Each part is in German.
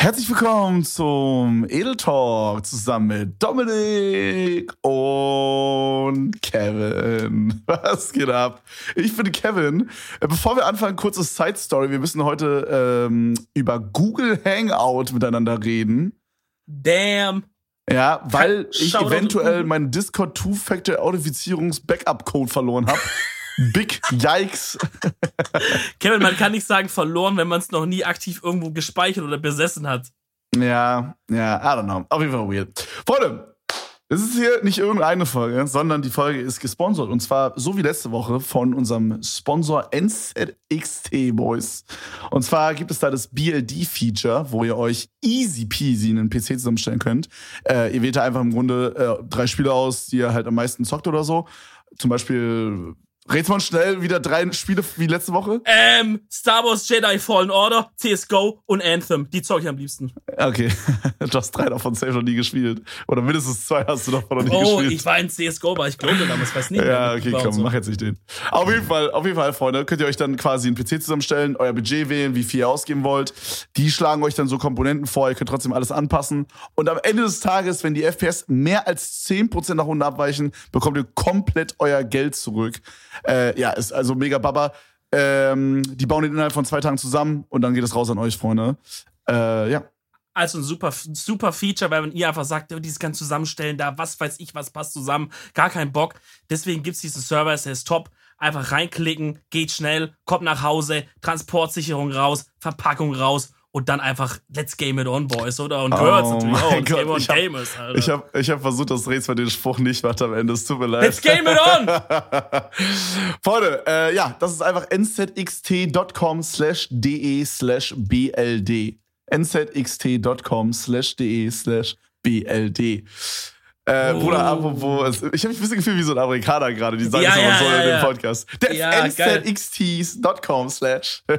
Herzlich willkommen zum Edel Talk zusammen mit Dominik und Kevin. Was geht ab? Ich bin Kevin. Äh, bevor wir anfangen, kurze Side Story. Wir müssen heute ähm, über Google Hangout miteinander reden. Damn. Ja, weil ich eventuell meinen Discord Two-Factor Authentifizierungs Backup Code verloren habe. Big Yikes. Kevin, man kann nicht sagen verloren, wenn man es noch nie aktiv irgendwo gespeichert oder besessen hat. Ja, ja, I don't know. Auf jeden Fall weird. Freunde, es ist hier nicht irgendeine Folge, sondern die Folge ist gesponsert. Und zwar so wie letzte Woche von unserem Sponsor NZXT Boys. Und zwar gibt es da das BLD-Feature, wo ihr euch easy peasy einen PC zusammenstellen könnt. Äh, ihr wählt da einfach im Grunde äh, drei Spiele aus, die ihr halt am meisten zockt oder so. Zum Beispiel Rätst mal schnell wieder drei Spiele wie letzte Woche? Ähm, Star Wars Jedi Fallen Order, CSGO und Anthem. Die zeug ich am liebsten. Okay. Du hast drei davon safe noch nie gespielt. Oder mindestens zwei hast du davon noch nie oh, gespielt. Oh, ich war in CSGO, war ich glaube damals, weiß nicht. Ja, okay, komm, so. mach jetzt nicht den. Auf jeden Fall, auf jeden Fall, Freunde, könnt ihr euch dann quasi einen PC zusammenstellen, euer Budget wählen, wie viel ihr ausgeben wollt. Die schlagen euch dann so Komponenten vor, ihr könnt trotzdem alles anpassen. Und am Ende des Tages, wenn die FPS mehr als 10% nach unten abweichen, bekommt ihr komplett euer Geld zurück. Äh, ja, ist also mega Baba. Ähm, die bauen den innerhalb von zwei Tagen zusammen und dann geht es raus an euch, Freunde. Äh, ja. Also ein super, super Feature, weil man ihr einfach sagt, dieses kann zusammenstellen, da was weiß ich, was passt zusammen, gar keinen Bock. Deswegen gibt es diesen Service, der ist top. Einfach reinklicken, geht schnell, kommt nach Hause, Transportsicherung raus, Verpackung raus und dann einfach Let's Game It On, Boys, oder? Und Girls oh natürlich auch. Let's Game On Gamers, Alter. Ich habe ich hab versucht, das Rätsel den Spruch nicht macht am Ende. Es tut mir leid. Let's Game It On! Freunde, äh, ja, das ist einfach nzxt.com slash de slash bld. nzxt.com slash de slash bld. Äh, oh. Bruder, apropos, ich habe mich ein bisschen gefühlt wie so ein Amerikaner gerade, die sagen ja, ja, so ja, in dem Podcast. Der ja, nzxt.com slash.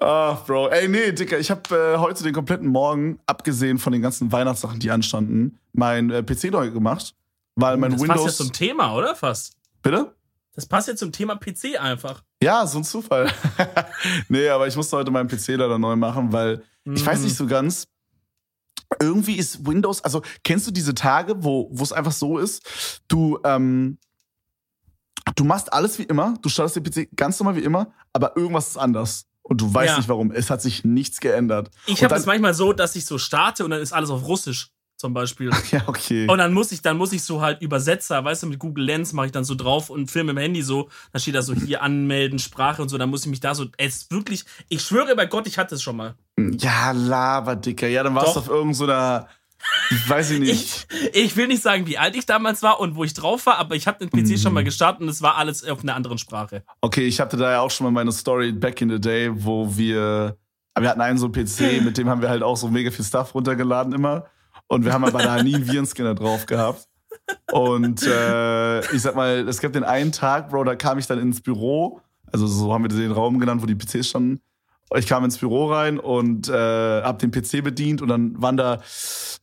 Ah, oh, Bro. Ey, nee, Dicker, ich habe äh, heute den kompletten Morgen, abgesehen von den ganzen Weihnachtssachen, die anstanden, mein äh, PC neu gemacht. Weil mein das Windows. Das passt ja zum Thema, oder? Fast. Bitte? Das passt ja zum Thema PC einfach. Ja, so ein Zufall. nee, aber ich musste heute meinen PC leider neu machen, weil mm. ich weiß nicht so ganz, irgendwie ist Windows, also kennst du diese Tage, wo es einfach so ist, du, ähm, du machst alles wie immer, du startest den PC ganz normal wie immer, aber irgendwas ist anders. Und du weißt ja. nicht warum. Es hat sich nichts geändert. Ich habe es manchmal so, dass ich so starte und dann ist alles auf Russisch zum Beispiel. Ja, okay. Und dann muss ich, dann muss ich so halt Übersetzer, weißt du, mit Google Lens mache ich dann so drauf und filme im Handy so, da steht da so hier anmelden, Sprache und so, dann muss ich mich da so, es ist wirklich, ich schwöre bei Gott, ich hatte es schon mal. Ja, laber, Dicker. Ja, dann warst du auf irgendeiner, so weiß ich nicht. ich, ich, will nicht sagen, wie alt ich damals war und wo ich drauf war, aber ich habe den PC mhm. schon mal gestartet und es war alles auf einer anderen Sprache. Okay, ich hatte da ja auch schon mal meine Story back in the day, wo wir, wir hatten einen so einen PC, mit dem haben wir halt auch so mega viel Stuff runtergeladen immer. Und wir haben aber da nie einen Virenscanner drauf gehabt. Und äh, ich sag mal, es gab den einen Tag, Bro, da kam ich dann ins Büro. Also so haben wir den Raum genannt, wo die PCs standen. Ich kam ins Büro rein und äh, hab den PC bedient und dann waren da,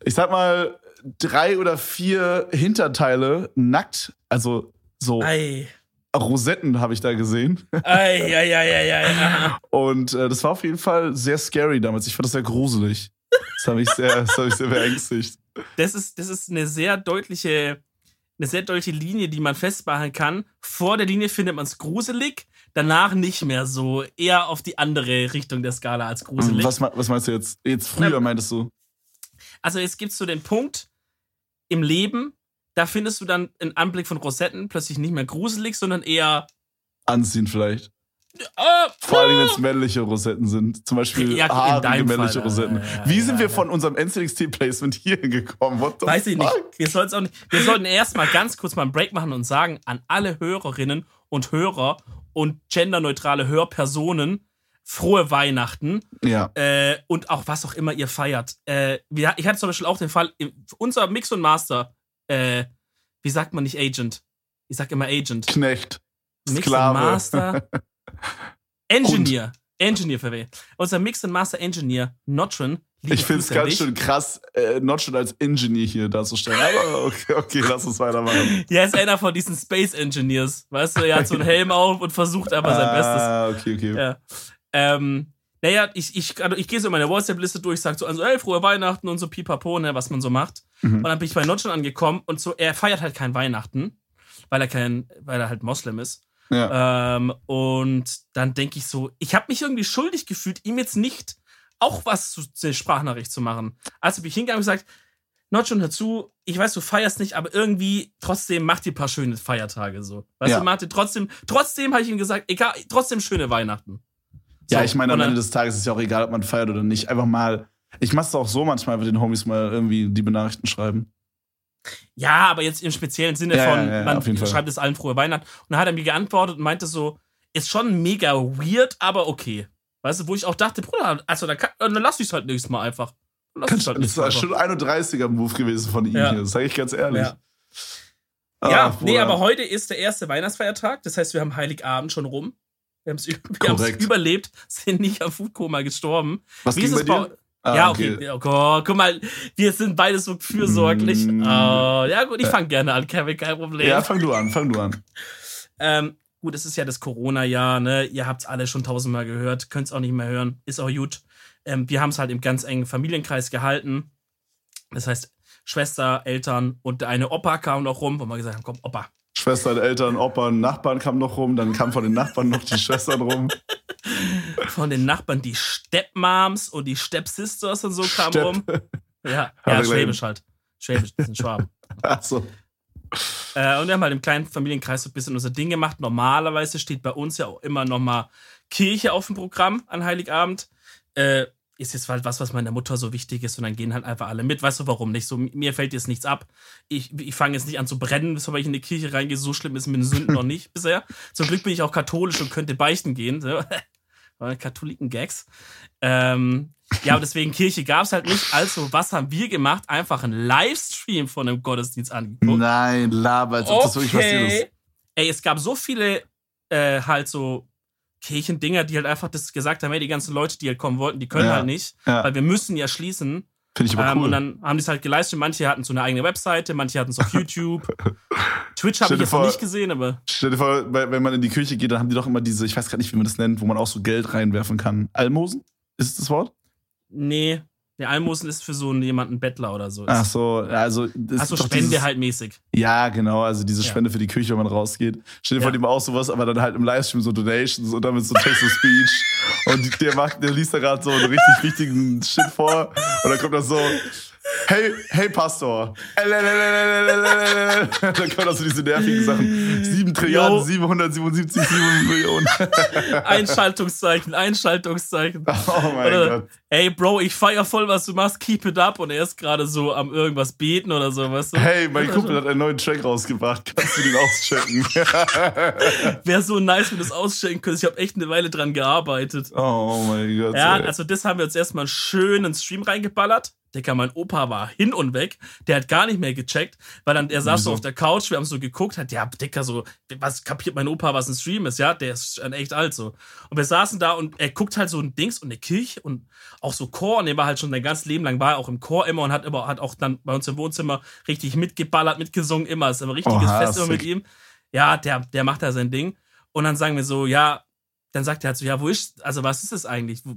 ich sag mal, drei oder vier Hinterteile nackt, also so Ei. Rosetten habe ich da gesehen. Ei, ei, ei, ei, ei. Und äh, das war auf jeden Fall sehr scary damals. Ich fand das sehr gruselig. Das habe ich, sehr, das hab ich sehr beängstigt. Das ist, das ist eine sehr deutliche, eine sehr deutliche Linie, die man festmachen kann. Vor der Linie findet man es gruselig, danach nicht mehr so. Eher auf die andere Richtung der Skala als gruselig. Was, was meinst du jetzt? Jetzt früher meintest du? Also es gibt so den Punkt im Leben, da findest du dann einen Anblick von Rosetten plötzlich nicht mehr gruselig, sondern eher anziehen vielleicht. Uh, Vor allem, wenn es männliche Rosetten sind. Zum Beispiel ja, haarige männliche Fall, Rosetten. Ja, Wie sind wir von unserem NCXT-Placement hier gekommen? Weiß fuck? ich nicht. Wir, auch nicht. wir sollten erstmal ganz kurz mal einen Break machen und sagen an alle Hörerinnen und Hörer und genderneutrale Hörpersonen, frohe Weihnachten. Ja. Äh, und auch was auch immer ihr feiert. Äh, ich hatte zum Beispiel auch den Fall, unser Mix und Master, äh, wie sagt man nicht Agent? Ich sag immer Agent. Knecht. Mix Sklave. und Master. Engineer. Und? Engineer verwählt. Unser Mix and Master Engineer, Notron. Ich finde es ganz schön krass, äh, Notron als Engineer hier darzustellen. Aber okay, okay, lass uns weitermachen. ja, ist einer von diesen Space Engineers. Weißt du, er hat so einen Helm auf und versucht aber sein ah, Bestes. Ah, okay, okay. Ja. Ähm, Naja, ich, ich, also ich gehe so meine WhatsApp-Liste durch, sag so, also, hey, frohe Weihnachten und so pipapo, ne, was man so macht. Mhm. Und dann bin ich bei Notch angekommen und so, er feiert halt kein Weihnachten, weil er kein, weil er halt Moslem ist. Ja. Ähm, und dann denke ich so, ich habe mich irgendwie schuldig gefühlt, ihm jetzt nicht auch was zu der Sprachnachricht zu machen. Also bin ich hingegangen und gesagt, Notch und dazu, ich weiß, du feierst nicht, aber irgendwie trotzdem mach dir ein paar schöne Feiertage so. Weißt Ja. du, Martin, trotzdem, trotzdem habe ich ihm gesagt, egal, trotzdem schöne Weihnachten. Ja, So, ich meine, am Ende des Tages ist es ja auch egal, ob man feiert oder nicht. Einfach mal. Ich mache es auch so manchmal, wenn den Homies mal irgendwie die Benachrichten schreiben. Ja, aber jetzt im speziellen Sinne Ja, von, ja, ja, man schreibt es allen frohe Weihnachten. Und dann hat er mir geantwortet und meinte so, ist schon mega weird, aber okay. Weißt du, wo ich auch dachte, Bruder, also da kann, dann lass ich es halt nächstes Mal einfach. Dann Lass ich's halt Das war einfach. schon 31er Move gewesen von ihm hier, das sage ich ganz ehrlich. Ja. Ah, ja, nee, Bruder. aber heute ist der erste Weihnachtsfeiertag. Das heißt, wir haben Heiligabend schon rum. Wir haben es überlebt, sind nicht am Foodkoma gestorben. Was Wie ging ist bei dir? Bei- Ah, ja, okay. Oh Gott, guck mal, wir sind beide so fürsorglich. Mm. Oh, ja, gut, ich fange gerne an, Kevin, kein Problem. Ja, fang du an, fang du an. Ähm, gut, es ist ja das Corona-Jahr, ne? Ihr habt es alle schon tausendmal gehört, könnt es auch nicht mehr hören, ist auch gut. Ähm, wir haben es halt im ganz engen Familienkreis gehalten. Das heißt, Schwester, Eltern und eine Opa kam noch rum, wo wir gesagt haben, komm, Opa. Schwestern, Eltern, Opern, Nachbarn kamen noch rum, dann kamen von den Nachbarn noch die Schwestern rum. Von den Nachbarn die Stepmoms und die Stepsisters und so kamen Stepp. rum. Ja, ja. Schwäbisch halt. Schwäbisch, das sind Schwaben. Achso. Äh, und wir haben halt im kleinen Familienkreis so ein bisschen unser Ding gemacht. Normalerweise steht bei uns ja auch immer noch mal Kirche auf dem Programm an Heiligabend. Äh, ist jetzt halt was, was meiner Mutter so wichtig ist und dann gehen halt einfach alle mit. Weißt du warum nicht? So, mir fällt jetzt nichts ab. Ich, ich fange jetzt nicht an zu brennen, bis ich in die Kirche reingehe. So schlimm ist mit den Sünden noch nicht bisher. Zum Glück bin ich auch katholisch und könnte beichten gehen. Katholiken-Gags. Ähm, ja, aber deswegen Kirche gab es halt nicht. Also, was haben wir gemacht? Einfach einen Livestream von einem Gottesdienst angeguckt. Nein, laber, als ob das wirklich passiert ist. Ey, es gab so viele äh, halt so Kirchendinger, die halt einfach das gesagt haben, hey, die ganzen Leute, die halt kommen wollten, die können Ja. halt nicht, Ja. weil wir müssen ja schließen. Finde ich aber Ähm, cool. und dann haben die es halt geleistet. Manche hatten so eine eigene Webseite, manche hatten es auf YouTube. Twitch habe ich jetzt noch vor- nicht gesehen, aber Stell dir vor, wenn man in die Kirche geht, dann haben die doch immer diese, ich weiß gar nicht, wie man das nennt, wo man auch so Geld reinwerfen kann. Almosen? Ist es das Wort? nee, der Almosen ist für so jemanden Bettler oder so. Ach so, also. das Achso, ist doch Spende dieses- halt mäßig. Ja, genau, also diese Ja. Spende für die Kirche, wenn man rausgeht. Stell dir Ja. vor, machen auch sowas, aber dann halt im Livestream so Donations und dann mit so Text-to-Speech. und der macht, der liest da gerade so einen richtig wichtigen Shit vor und dann kommt das so, hey, hey Pastor. dann kommen da so diese nervigen Sachen. 7 Trilliarden, Yo. 777, 7 Millionen. Einschaltungszeichen, Einschaltungszeichen. Oh mein Oder, Gott. Ey, Bro, ich feier voll, was du machst, keep it up. Und er ist gerade so am irgendwas beten oder so, weißt du? Hey, mein Kumpel hat einen neuen Track rausgebracht. Kannst du den auschecken? Wäre so nice, wenn du das ausstellen könntest. Ich habe echt eine Weile dran gearbeitet. oh mein Gott. Ja, ey. also das haben wir uns erstmal schön ins Stream reingeballert. Digga, mein Opa war hin und weg. Der hat gar nicht mehr gecheckt, weil dann, er saß so auf der Couch, wir haben so geguckt, hat, ja, Dicker, so, was kapiert mein Opa, was ein Stream ist, ja? Der ist schon echt alt so. Und wir saßen da und er guckt halt so ein Dings und eine Kirche und auch so Chor und er war halt schon sein ganzes Leben lang, war er auch im Chor immer und hat immer, hat auch dann bei uns im Wohnzimmer richtig mitgeballert, mitgesungen, immer. Ist immer ein richtiges Oha, Fest immer mit ihm. Ja, der, der macht da sein Ding. Und dann sagen wir so, ja, dann sagt er halt so, ja, wo ist, also was ist das eigentlich? Wo,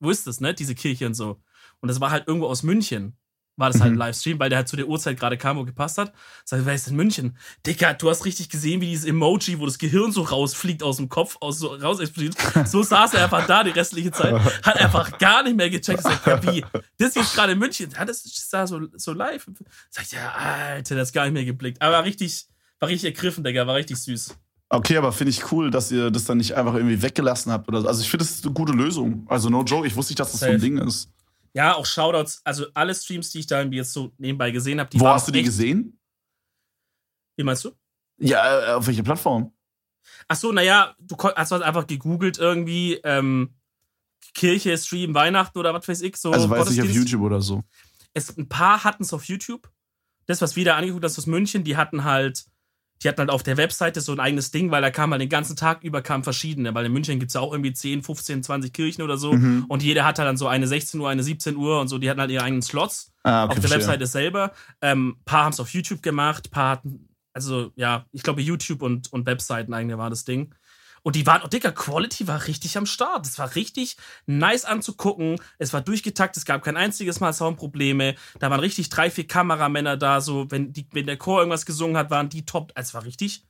wo ist das, ne? Diese Kirche und so. Und das war halt irgendwo aus München. War das halt ein Mhm. Livestream, weil der halt zu der Uhrzeit gerade kam, wo gepasst hat. Sag ich, wer ist in München? Dicker, du hast richtig gesehen, wie dieses Emoji, wo das Gehirn so rausfliegt aus dem Kopf, aus so raus explodiert. So saß er einfach da die restliche Zeit. Hat einfach gar nicht mehr gecheckt. Sagt, ja, wie? Das ist jetzt gerade in München. Ja, das ist da so, so live. Sagt ja, Alter, das ist gar nicht mehr geblickt. Aber war richtig, war richtig ergriffen, Digga, war richtig süß. Okay, aber finde ich cool, dass ihr das dann nicht einfach irgendwie weggelassen habt oder so. Also ich finde, das ist eine gute Lösung. Also no joke, ich wusste nicht, dass das so ein Safe. Ding ist. Ja, auch Shoutouts, also alle Streams, die ich da irgendwie jetzt so nebenbei gesehen habe, die Wo hast du die gesehen? Wie meinst du? Ja, äh, auf welcher Plattform? Ach so, naja, du hast halt einfach gegoogelt irgendwie ähm, Kirche, Stream, Weihnachten oder was weiß ich. So Also weiß nicht auf. YouTube oder so. Es, ein paar hatten es auf YouTube. Das, was wir da angeguckt haben, aus München, die hatten halt, die hatten halt auf der Webseite so ein eigenes Ding, weil da kam halt den ganzen Tag über kamen verschiedene, weil in München gibt es ja auch irgendwie 10, 15, 20 Kirchen oder so. Mhm. Und jeder hat halt dann so eine 16 Uhr, eine 17 Uhr und so, die hatten halt ihre eigenen Slots. Ah, okay, auf der. Webseite selber. Ähm, paar haben es auf YouTube gemacht, paar hatten, also ja, ich glaube YouTube und, und Webseiten eigentlich war das Ding. Und die waren, oh Digga, Quality war richtig am Start. Es war richtig nice anzugucken. Es war durchgetakt, es gab kein einziges Mal Soundprobleme. Da waren richtig drei, vier Kameramänner da, so, wenn, die, wenn der Chor irgendwas gesungen hat, waren die top. Es war richtig,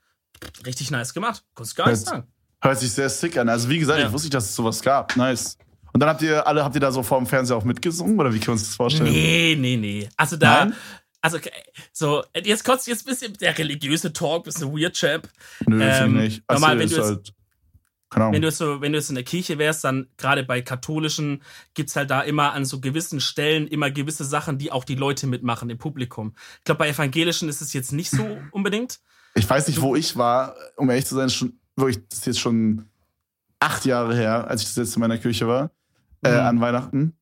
richtig nice gemacht. Kannst gar nicht sagen. Hört sich sehr sick an. Also, wie gesagt, Ja. ich wusste nicht, dass es sowas gab. Nice. Und dann habt ihr alle, habt ihr da so vor dem Fernseher auch mitgesungen? Oder wie können wir uns das vorstellen? Nee, nee, nee. Also da, Nein? also so, jetzt kommt jetzt ein bisschen der religiöse Talk, bisschen weird, Champ. Nö, Ähm, ich nicht. Also, normal, wenn du jetzt- halt, Ahnung. Wenn du so, wenn du jetzt in der Kirche wärst, dann gerade bei katholischen gibt's halt da immer an so gewissen Stellen immer gewisse Sachen, die auch die Leute mitmachen im Publikum. Ich glaube, bei evangelischen ist es jetzt nicht so unbedingt. Ich weiß nicht, wo ich war, um ehrlich zu sein, schon, wirklich, das ist jetzt schon acht Jahre her, als ich das letzte Mal in meiner Kirche war, äh, Mhm. an Weihnachten.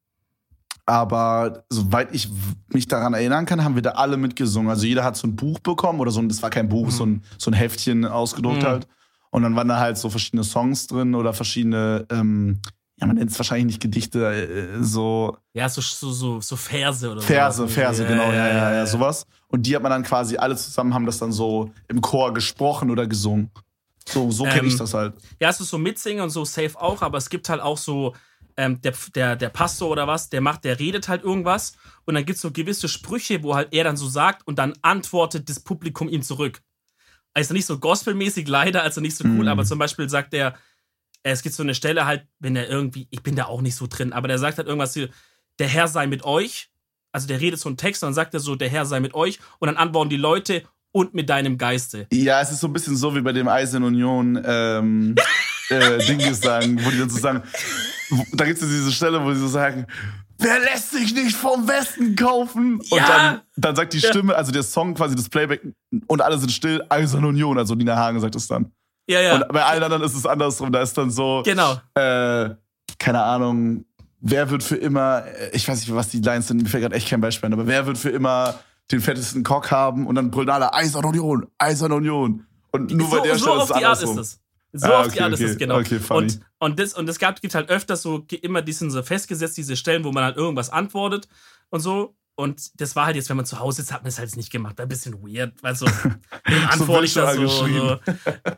Aber soweit ich mich daran erinnern kann, haben wir da alle mitgesungen. Also jeder hat so ein Buch bekommen oder so ein, das war kein Buch, Mhm. so, ein, so ein Heftchen ausgedruckt Mhm. halt. Und dann waren da halt so verschiedene Songs drin oder verschiedene, ähm, ja, man nennt es wahrscheinlich nicht Gedichte, äh, so Ja, so, so, so, so Verse oder Verse, sowas. Verse, genau, ja, ja, ja, sowas. Und die hat man dann quasi alle zusammen, haben das dann so im Chor gesprochen oder gesungen. So, so kenne Ähm, ich das halt. Ja, es ist so mitsingen und so safe auch, aber es gibt halt auch so, ähm, der, der, der Pastor oder was, der macht, der redet halt irgendwas und dann gibt's so gewisse Sprüche, wo halt er dann so sagt und dann antwortet das Publikum ihm zurück. Also nicht so gospelmäßig leider, also nicht so cool, Mhm. aber zum Beispiel sagt er, es gibt so eine Stelle halt, wenn er irgendwie, ich bin da auch nicht so drin, aber der sagt halt irgendwas wie, der Herr sei mit euch. Also der redet so einen Text und dann sagt er so, der Herr sei mit euch und dann antworten die Leute und mit deinem Geiste. Ja, es ist so ein bisschen so wie bei dem Eisen Union ähm, äh, Dingesang, wo die dann so sagen, da gibt es diese Stelle, wo sie so sagen, wer lässt sich nicht vom Westen kaufen? Und Ja. dann, dann sagt die Ja. Stimme, also der Song quasi das Playback und alle sind still, Eisen Union, also Nina Hagen sagt es dann. Ja, ja. Und bei allen anderen ist es andersrum, da ist dann so, genau. äh, keine Ahnung, wer wird für immer, äh, ich weiß nicht, was die Lines sind, mir fällt gerade echt kein Beispiel ein, aber wer wird für immer den fettesten Cock haben und dann brüllen alle Eisern Union, Eisern Union. Und nur bei so, der so Stelle ist es andersrum. ist. So Ah, die okay, Art ist okay. es, genau. Okay, und, und das, und es gab, gibt halt öfters so, immer diesen so festgesetzt, diese Stellen, wo man halt irgendwas antwortet und so. Und das war halt jetzt, wenn man zu Hause ist, hat man es halt nicht gemacht. Ein bisschen weird, weil so, wem antworte ich das so, so.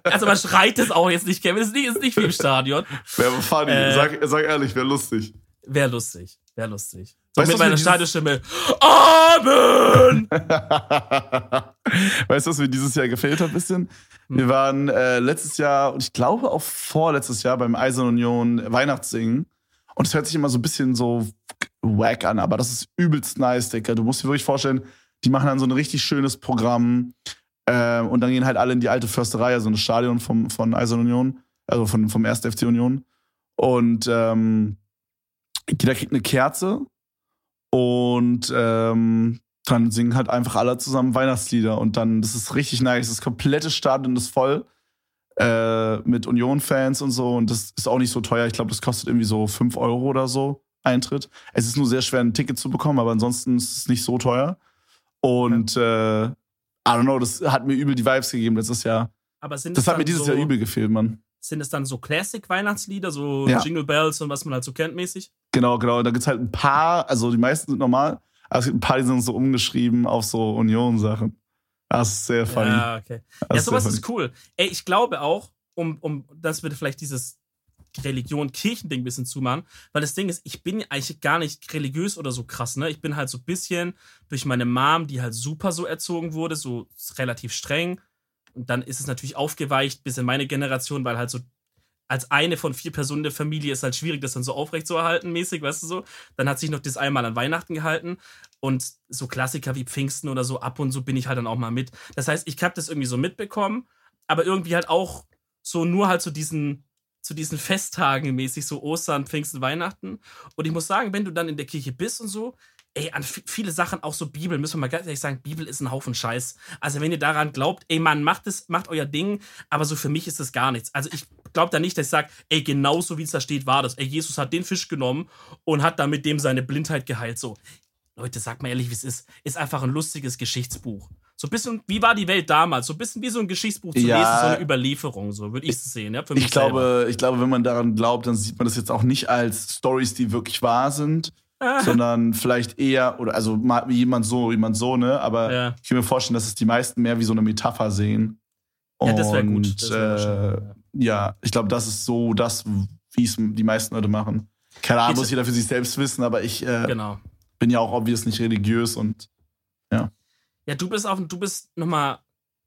Also man schreit es auch jetzt nicht, Kevin. Das ist nicht, ist nicht wie im Stadion. Wäre funny, Äh. sag, sag ehrlich, wäre lustig. Wäre lustig. Wäre lustig. Weißt du, mit was mir meiner dieses- Stadionstimme. Amen! weißt du, was mir dieses Jahr gefehlt hat ein bisschen? Hm. Wir waren äh, letztes Jahr und ich glaube auch vorletztes Jahr beim Eisern Union Weihnachtssingen. Und es hört sich immer so ein bisschen so wack an, aber das ist übelst nice, Digga. Du musst dir wirklich vorstellen, die machen dann so ein richtig schönes Programm äh, und dann gehen halt alle in die alte Försterei, also ein Stadion vom, von Eisern Union, also von, vom 1. FC Union. Und ähm, jeder kriegt eine Kerze und ähm, dann singen halt einfach alle zusammen Weihnachtslieder und dann, das ist richtig nice. Das komplette Stadion ist voll äh, mit Union-Fans und so und das ist auch nicht so teuer. Ich glaube, das kostet irgendwie so 5 Euro oder so Eintritt. Es ist nur sehr schwer, ein Ticket zu bekommen, aber ansonsten ist es nicht so teuer. Und äh, I don't know, das hat mir übel die Vibes gegeben letztes Jahr. Aber sind Das es hat mir dieses so, Jahr übel gefehlt, Mann. Sind es dann so Classic-Weihnachtslieder, so Ja. Jingle Bells und was man halt so kennt mäßig? Genau, genau. Da gibt's halt ein paar, also die meisten sind normal, aber es gibt ein paar, die sind so umgeschrieben auf so Union-Sachen. Das ist sehr funny. Ja, okay. Das Ja, ist sowas ist cool. Ey, ich glaube auch, um, um dass wir vielleicht dieses Religion-Kirchen-Ding ein bisschen zumachen, weil das Ding ist, ich bin eigentlich gar nicht religiös oder so krass, ne? Ich bin halt so ein bisschen durch meine Mom, die halt super so erzogen wurde, so relativ streng. Und dann ist es natürlich aufgeweicht bis in meine Generation, weil halt so als eine von vier Personen der Familie ist halt schwierig, das dann so aufrecht zu erhalten, mäßig, weißt du so. Dann hat sich noch das einmal an Weihnachten gehalten und so Klassiker wie Pfingsten oder so, ab und so bin ich halt dann auch mal mit. Das heißt, ich habe das irgendwie so mitbekommen, aber irgendwie halt auch so nur halt zu diesen, zu diesen Festtagen mäßig, so Ostern, Pfingsten, Weihnachten. Und ich muss sagen, wenn du dann in der Kirche bist und so, ey, an vi- viele Sachen, auch so Bibel, müssen wir mal ganz ehrlich sagen, Bibel ist ein Haufen Scheiß. Also wenn ihr daran glaubt, ey Mann, macht es, macht euer Ding, aber so für mich ist das gar nichts. Also ich glaube da nicht, dass ich sage, ey, genauso wie es da steht, war das. Ey, Jesus hat den Fisch genommen und hat damit dem seine Blindheit geheilt. So, Leute, sagt mal ehrlich, wie es ist. Ist einfach ein lustiges Geschichtsbuch. So ein bisschen, wie war die Welt damals? So ein bisschen wie so ein Geschichtsbuch zu Ja. lesen, so eine Überlieferung, so würde ich es sehen, ja, für mich Ich glaube, ich glaube, wenn man daran glaubt, dann sieht man das jetzt auch nicht als Stories, die wirklich wahr sind, selber. sondern vielleicht eher, oder also jemand so, jemand so, ne? Aber Ja. ich kann mir vorstellen, dass es die meisten mehr wie so eine Metapher sehen. Ja, das wäre gut. Das wär äh, ja. ich glaube, das ist so das, wie es die meisten Leute machen. Keine Ahnung, muss jeder für sich selbst wissen, aber ich äh, Genau. bin ja auch obvious nicht religiös und Ja, du bist auf, du bist nochmal,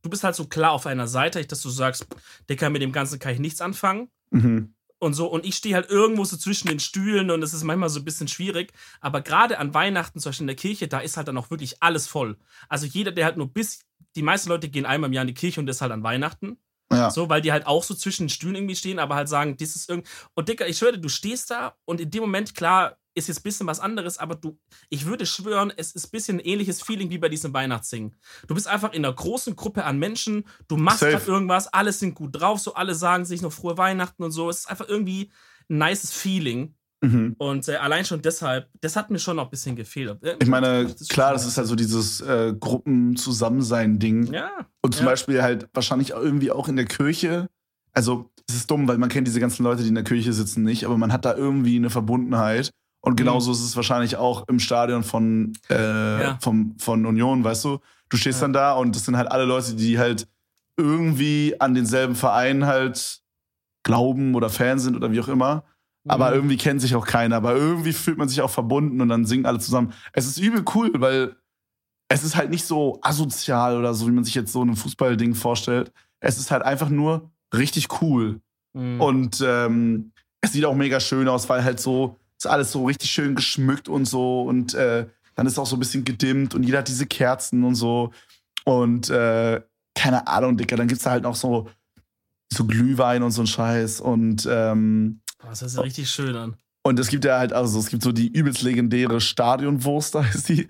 du bist halt so klar auf einer Seite, dass du sagst, Dicker, mit dem Ganzen kann ich nichts anfangen. mhm. und so. Und ich stehe halt irgendwo so zwischen den Stühlen und es ist manchmal so ein bisschen schwierig. Aber gerade an Weihnachten, zum Beispiel in der Kirche, da ist halt dann auch wirklich alles voll. Also jeder, der halt nur bis, die meisten Leute gehen einmal im Jahr in die Kirche und das halt an Weihnachten. ja. So, weil die halt auch so zwischen den Stühlen irgendwie stehen, aber halt sagen, das ist irgend. Und Dicker, ich schwöre, du stehst da und in dem Moment, klar, ist jetzt ein bisschen was anderes, aber du, ich würde schwören, es ist ein bisschen ein ähnliches Feeling wie bei diesem Weihnachtssingen. Du bist einfach in einer großen Gruppe an Menschen, du machst halt irgendwas, alle sind gut drauf, so alle sagen sich noch frohe Weihnachten und so. Es ist einfach irgendwie ein nices Feeling. Mhm. Und äh, allein schon deshalb, das hat mir schon noch ein bisschen gefehlt. Äh, Ich meine, das klar, das ist halt so dieses äh, Gruppen-Zusammensein-Ding. Ja, Und zum ja. Beispiel halt wahrscheinlich auch irgendwie auch in der Kirche. Also, es ist dumm, weil man kennt diese ganzen Leute, die in der Kirche sitzen, nicht, aber man hat da irgendwie eine Verbundenheit. Und genauso ist es wahrscheinlich auch im Stadion von, äh, Ja. vom, von Union, weißt du? Du stehst Ja. dann da und das sind halt alle Leute, die halt irgendwie an denselben Verein halt glauben oder Fan sind oder wie auch immer. Aber Mhm. irgendwie kennt sich auch keiner. Aber irgendwie fühlt man sich auch verbunden und dann singen alle zusammen. Es ist übel cool, weil es ist halt nicht so asozial oder so, wie man sich jetzt so ein Fußballding vorstellt. Es ist halt einfach nur richtig cool. Mhm. Und ähm, es sieht auch mega schön aus, weil halt so, ist alles so richtig schön geschmückt und so. Und äh, dann ist auch so ein bisschen gedimmt und jeder hat diese Kerzen und so. Und äh, keine Ahnung, Dicker, dann gibt's da halt noch so, so Glühwein und so ein Scheiß. Und ähm, Boah, das hört sich richtig schön an. und es gibt ja halt, also es gibt so die übelst legendäre Stadionwurst, da ist die.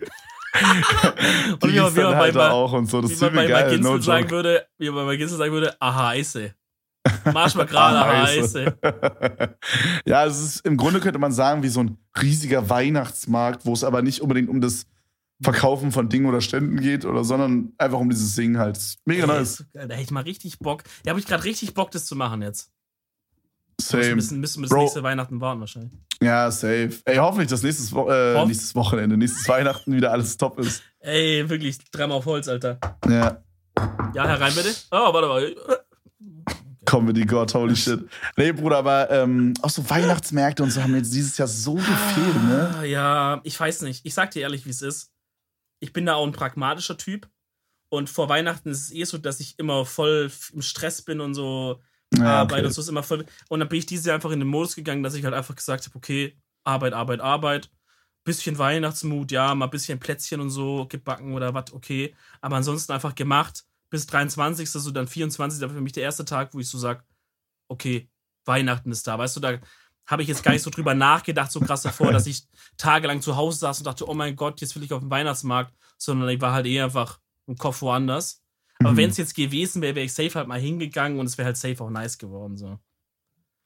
Und wie man- wie man halt bei- auch und so. Das Wie ist man bei, übel bei geil, Ginzel no sagen würde, wie man bei Ginzel sagen würde, aha, heiße. Marsch mal gerade, heiße. ja, es ist im Grunde könnte man sagen, wie so ein riesiger Weihnachtsmarkt, wo es aber nicht unbedingt um das Verkaufen von Dingen oder Ständen geht, oder sondern einfach um dieses Singen halt. Mega Ey, nice. Da hätte ich mal richtig Bock. Da habe ich gerade richtig Bock, das zu machen jetzt. Wir Same. müssen, müssen wir das Bro. nächste Weihnachten warten wahrscheinlich. Ja, safe. Ey, hoffentlich, dass nächstes, Wo äh, nächstes Wochenende, nächstes Weihnachten wieder alles top ist. Ey, wirklich, dreimal auf Holz, Alter. Ja. Ja, herein bitte. Oh, warte mal. Comedy God, holy shit. Nee, Bruder, aber ähm, auch so Weihnachtsmärkte und so haben jetzt dieses Jahr so gefehlt, ne? Ah, Ja, ich weiß nicht. Ich sag dir ehrlich, wie es ist. Ich bin da auch ein pragmatischer Typ. Und vor Weihnachten ist es eh so, dass ich immer voll im Stress bin und so Ja, Arbeit okay. und so ist immer voll. Und dann bin ich dieses Jahr einfach in den Modus gegangen, dass ich halt einfach gesagt habe, okay, Arbeit, Arbeit, Arbeit. Bisschen Weihnachtsmut, ja, mal bisschen Plätzchen und so gebacken oder was, okay. Aber ansonsten einfach gemacht. Bis 23. so dann 24. Da war für mich der erste Tag, wo ich so sag, okay, Weihnachten ist da. Weißt du, da habe ich jetzt gar nicht so drüber nachgedacht, so krass davor, dass ich tagelang zu Hause saß und dachte, oh mein Gott, jetzt will ich auf den Weihnachtsmarkt, sondern ich war halt eher einfach im Kopf woanders. Aber Mhm. wenn es jetzt gewesen wäre, wäre ich safe halt mal hingegangen und es wäre halt safe auch nice geworden. So.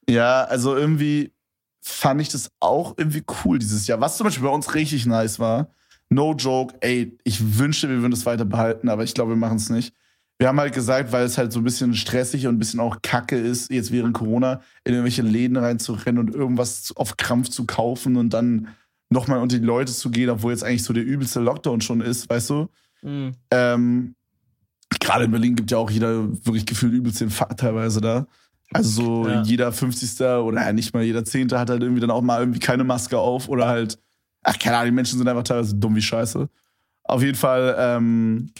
Ja, also irgendwie fand ich das auch irgendwie cool dieses Jahr. Was zum Beispiel bei uns richtig nice war, no joke, ey, ich wünschte, wir würden das weiter behalten, aber ich glaube, wir machen es nicht. Wir haben halt gesagt, weil es halt so ein bisschen stressig und ein bisschen auch kacke ist, jetzt während Corona in irgendwelche Läden reinzurennen und irgendwas auf Krampf zu kaufen und dann nochmal unter die Leute zu gehen, obwohl jetzt eigentlich so der übelste Lockdown schon ist, weißt du? Mhm. Ähm, Gerade in Berlin gibt ja auch jeder wirklich gefühlt übelst den Fuck teilweise da. Also so Ja. jeder 50. oder ja, nicht mal jeder Zehnte hat halt irgendwie dann auch mal irgendwie keine Maske auf oder halt, ach keine Ahnung, die Menschen sind einfach teilweise dumm wie Scheiße. Auf jeden Fall, ähm,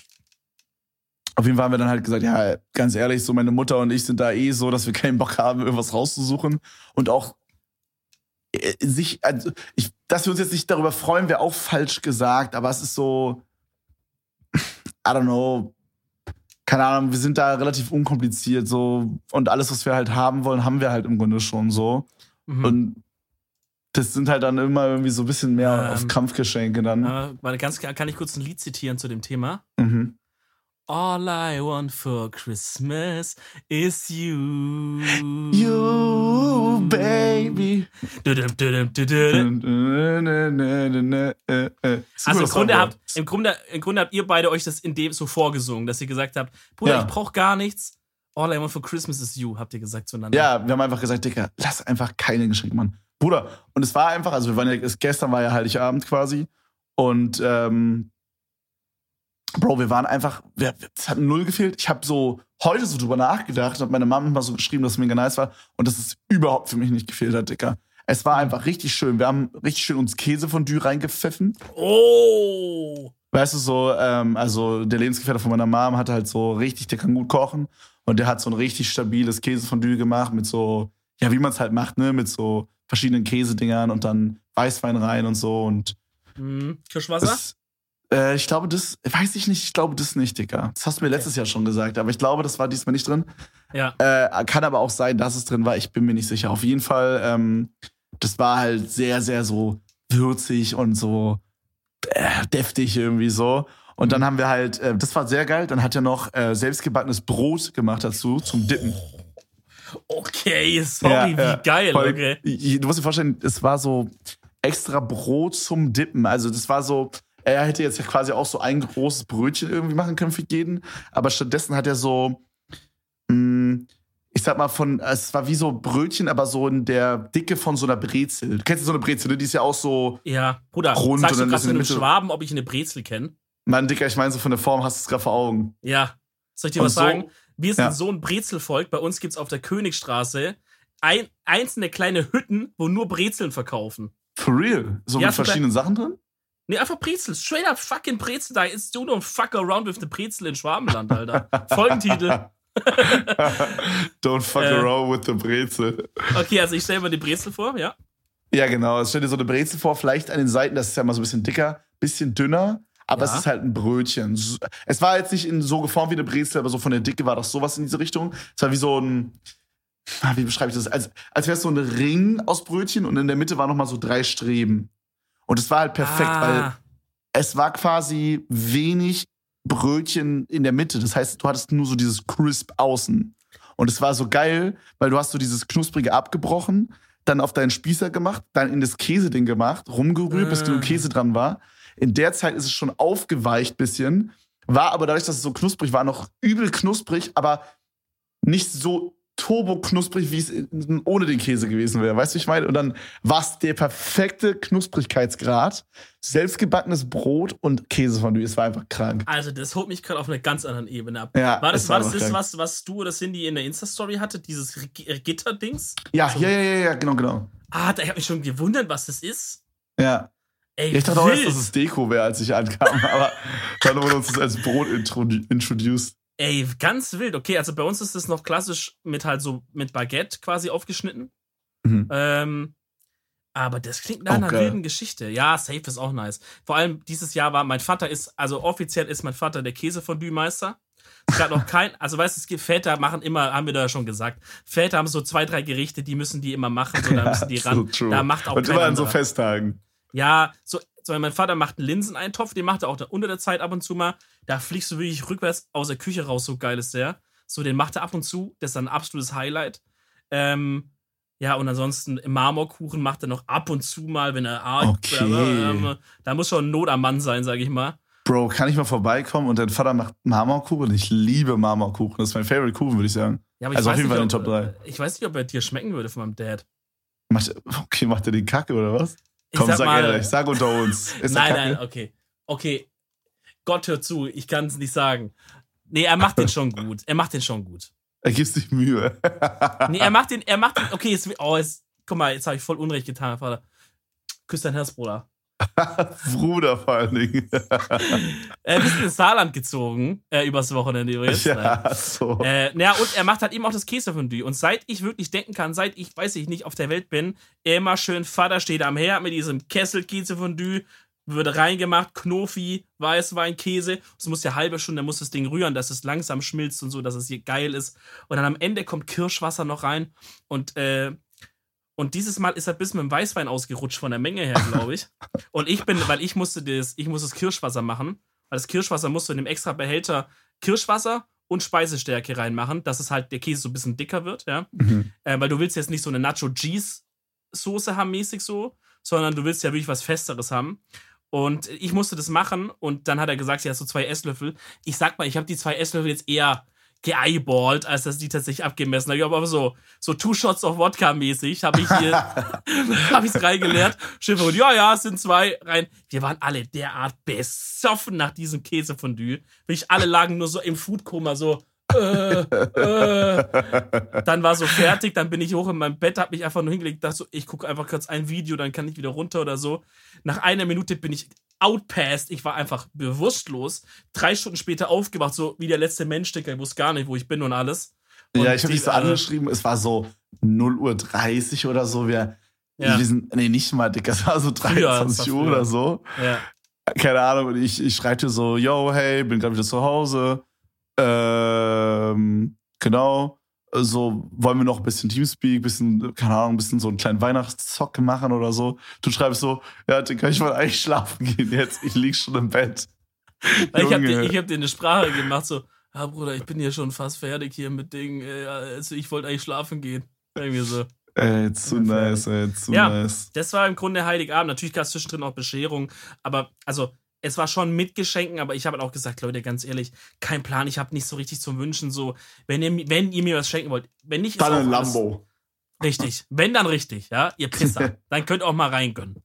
auf jeden Fall haben wir dann halt gesagt, ja, ganz ehrlich, so meine Mutter und ich sind da eh so, dass wir keinen Bock haben, irgendwas rauszusuchen und auch äh, sich, also ich, dass wir uns jetzt nicht darüber freuen, wäre auch falsch gesagt, aber es ist so, I don't know, keine Ahnung, wir sind da relativ unkompliziert so und alles, was wir halt haben wollen, haben wir halt im Grunde schon so. Mhm. Und das sind halt dann immer irgendwie so ein bisschen mehr Ähm, auf Kampfgeschenke dann. äh, ganz, kann ich kurz ein Lied zitieren zu dem Thema? Mhm. All I want for Christmas is you. You, baby. Also im Grunde, habt, im, Grunde, im Grunde habt ihr beide euch das in dem so vorgesungen, dass ihr gesagt habt, Bruder, Ja. ich brauch gar nichts. All I want for Christmas is you, habt ihr gesagt zueinander. Ja, wir haben einfach gesagt, Dicker, lass einfach keine Geschenke machen. Bruder, und es war einfach, also wir waren ja, es- gestern war ja Heiligabend quasi und ähm, Bro, wir waren einfach, es hat null gefehlt. Ich habe so heute so drüber nachgedacht, hat meine Mama mal so geschrieben, dass es mega nice war und dass es überhaupt für mich nicht gefehlt hat, Dicker. Es war einfach richtig schön. Wir haben richtig schön uns Käsefondue reingepfiffen. Oh! Weißt du, so, ähm, also der Lebensgefährte von meiner Mom hatte halt so richtig, der kann gut kochen. Und der hat so ein richtig stabiles Käsefondue gemacht mit so, ja, wie man es halt macht, ne, mit so verschiedenen Käsedingern und dann Weißwein rein und so und. Mhm. Kirschwasser? Äh, ich glaube, das, weiß ich nicht, ich glaube das nicht, Dicker. Das hast du mir letztes okay. Jahr schon gesagt, aber ich glaube, das war diesmal nicht drin. Ja. Äh, kann aber auch sein, dass es drin war, ich bin mir nicht sicher. Auf jeden Fall, ähm, das war halt sehr, sehr so würzig und so äh, deftig irgendwie so. Und dann haben wir halt, äh, das war sehr geil, dann hat er noch äh, selbstgebackenes Brot gemacht dazu zum Dippen. Okay, sorry, ja, wie ja. geil, okay. Du musst dir vorstellen, es war so extra Brot zum Dippen. Also das war so, er hätte jetzt ja quasi auch so ein großes Brötchen irgendwie machen können für jeden, aber stattdessen hat er so, mh, mm, ich sag mal, von, es war wie so Brötchen, aber so in der Dicke von so einer Brezel. Du kennst du so eine Brezel, ne? die ist ja auch so. Ja, Bruder, rund sagst du gerade zu einem Schwaben, ob ich eine Brezel kenne? Mann, Dicker, ich meine, so von der Form hast du es gerade vor Augen. Ja. Soll ich dir und was so, sagen? Wir sind ja. so ein Brezelvolk. Bei uns gibt's auf der Königstraße ein, einzelne kleine Hütten, wo nur Brezeln verkaufen. For real? So ja, mit verschiedenen Sachen drin? Nee, einfach Brezel. Straight up fucking Brezel. Da ist du don't fuck around with the Brezel in Schwabenland, Alter. Folgentitel. Don't fuck äh, around with the Brezel. Okay, also ich stelle mir die Brezel vor, ja? Ja, genau. Es stell dir so eine Brezel vor, vielleicht an den Seiten, das ist ja mal so ein bisschen dicker, bisschen dünner, aber ja. es ist halt ein Brötchen. Es war jetzt nicht in so geformt wie eine Brezel, aber so von der Dicke war das sowas in diese Richtung. Es war wie so ein, ah, wie beschreibe ich das? Als, als wäre es so ein Ring aus Brötchen und in der Mitte waren nochmal so drei Streben. Und es war halt perfekt, ah. weil es war quasi wenig Brötchen in der Mitte. Das heißt, du hattest nur so dieses Crisp außen. Und es war so geil, weil du hast so dieses Knusprige abgebrochen, dann auf deinen Spießer gemacht, dann in das Käseding gemacht, rumgerührt, bis genug. Käse dran war. In der Zeit ist es schon aufgeweicht bisschen, war aber dadurch, dass es so knusprig war, noch übel knusprig, aber nicht so turbo-knusprig, wie es ohne den Käse gewesen wäre. Weißt du, ich meine? Und dann war es der perfekte Knusprigkeitsgrad. Selbstgebackenes Brot und Käse von dir. Es war einfach krank. Also, das holt mich gerade auf einer ganz anderen Ebene ab. Ja, war das, war das, das was, was du oder Cindy in der Insta-Story hattet? Dieses Gitter-Dings? Ja, also, ja, ja, ja, genau, genau. Ah, da habe mich schon gewundert, was das ist. Ja. Ey, ich dachte wild. auch erst, dass es Deko wäre, als ich ankam, aber dann wurde uns das als Brot introduced. Ey, ganz wild. Okay, also bei uns ist es noch klassisch mit halt so mit Baguette quasi aufgeschnitten. Mhm. Ähm, aber das klingt nach einer wilden Geschichte. Ja, safe ist auch nice. Vor allem dieses Jahr war mein Vater ist, also offiziell ist mein Vater der Käsefondue-Meister. Es gab noch kein, also weißt du, es gibt Väter machen immer, haben wir da schon gesagt. Väter haben so zwei, drei Gerichte, die müssen die immer machen, so da müssen die ran. so da macht auch Und immer an so Festtagen. Ja, so sondern mein Vater macht einen Linseneintopf, den macht er auch unter der Zeit ab und zu mal. Da fliegst du wirklich rückwärts aus der Küche raus, so geil ist der. So, den macht er ab und zu. Das ist ein absolutes Highlight. Ähm, ja, und ansonsten im Marmorkuchen macht er noch ab und zu mal, wenn er okay. ähm, da muss schon Not am Mann sein, sag ich mal. Bro, kann ich mal vorbeikommen und dein Vater macht Marmorkuchen? Ich liebe Marmorkuchen. Das ist mein Favorite Kuchen, würde ich sagen. Ja, also auf jeden Fall in den Top 3. Ich weiß nicht, ob er dir schmecken würde von meinem Dad. Macht, okay, macht er den Kacke oder was? Komm, sag, sag mal, ehrlich, sag unter uns. Ist nein, nein, okay. Okay. Gott hört zu, ich kann es nicht sagen. Nee, er macht den schon gut. Er macht den schon gut. Er gibt sich Mühe. nee, er macht den, er macht den, okay, jetzt, oh, jetzt, guck mal, jetzt habe ich voll Unrecht getan, Vater. Küss dein Herz, Bruder. Bruder vor allen Dingen. äh, bist ins Saarland gezogen, äh, übers Wochenende übrigens. Ja, so. Äh, naja, und er macht halt eben auch das Käsefondue. Und seit ich wirklich denken kann, seit ich, weiß ich nicht, auf der Welt bin, immer schön Vater steht am Herd mit diesem Kessel Käsefondue, wird reingemacht, Knofi, Weißwein, Käse. Es muss ja halbe Stunde, muss das Ding rühren, dass es langsam schmilzt und so, dass es hier geil ist. Und dann am Ende kommt Kirschwasser noch rein und äh, und dieses Mal ist er bis mit dem Weißwein ausgerutscht von der Menge her, glaube ich. Und ich bin, weil ich musste das, ich muss das Kirschwasser machen. Weil das Kirschwasser musst du in dem extra Behälter Kirschwasser und Speisestärke reinmachen, dass es halt der Käse so ein bisschen dicker wird, ja. Mhm. Äh, weil du willst jetzt nicht so eine Nacho Cheese Soße haben, mäßig so, sondern du willst ja wirklich was Festeres haben. Und ich musste das machen und dann hat er gesagt, ja, so zwei Esslöffel. Ich sag mal, ich habe die zwei Esslöffel jetzt eher geeyeballt, als dass die tatsächlich abgemessen haben. Ich habe aber so, so Two Shots of Wodka mäßig, habe ich hier, habe ich es reingeleert. Schiffer und ja, ja, es sind zwei rein. Wir waren alle derart besoffen nach diesem Käsefondue. Wirklich alle lagen nur so im Foodkoma, so, äh, äh. Dann war so fertig, dann bin ich hoch in meinem Bett, hab mich einfach nur hingelegt, dachte so, ich gucke einfach kurz ein Video, dann kann ich wieder runter oder so. Nach einer Minute bin ich outpassed, ich war einfach bewusstlos. Drei Stunden später aufgewacht, so wie der letzte Mensch, Dicker, ich wusste gar nicht, wo ich bin und alles. Und ja, ich habe dich so angeschrieben, es war so 0.30 Uhr oder so. Wir, Ja. wir sind, nee, nicht mal, Dicker, es war so Früher, es war 23 Uhr oder so. Ja. Keine Ahnung, und ich, ich schreibe dir so, yo, hey, bin gerade wieder zu Hause. Ähm, genau. So, wollen wir noch ein bisschen Teamspeak, bisschen, keine Ahnung, ein bisschen so einen kleinen Weihnachtszock machen oder so. Du schreibst so, ja, Dicker, ich wollte eigentlich schlafen gehen jetzt. Ich lieg schon im Bett. Ich habe dir, ich hab dir eine Sprache gemacht, so, ja, Bruder, ich bin hier schon fast fertig hier mit Dingen, äh, also ich wollte eigentlich schlafen gehen. Irgendwie so. Ey, zu nice, ey, zu Ja. nice. Das war im Grunde Heiligabend. Natürlich gab es zwischendrin auch Bescherung, aber also es war schon mit Geschenken, aber ich habe halt auch gesagt, Leute, ganz ehrlich, kein Plan, ich habe nicht so richtig zum Wünschen, so, wenn ihr, wenn ihr mir was schenken wollt, wenn nicht, Dann ein alles- Lambo. Richtig. Wenn, dann richtig, ja, ihr Pisser. dann könnt ihr auch mal reingönnen.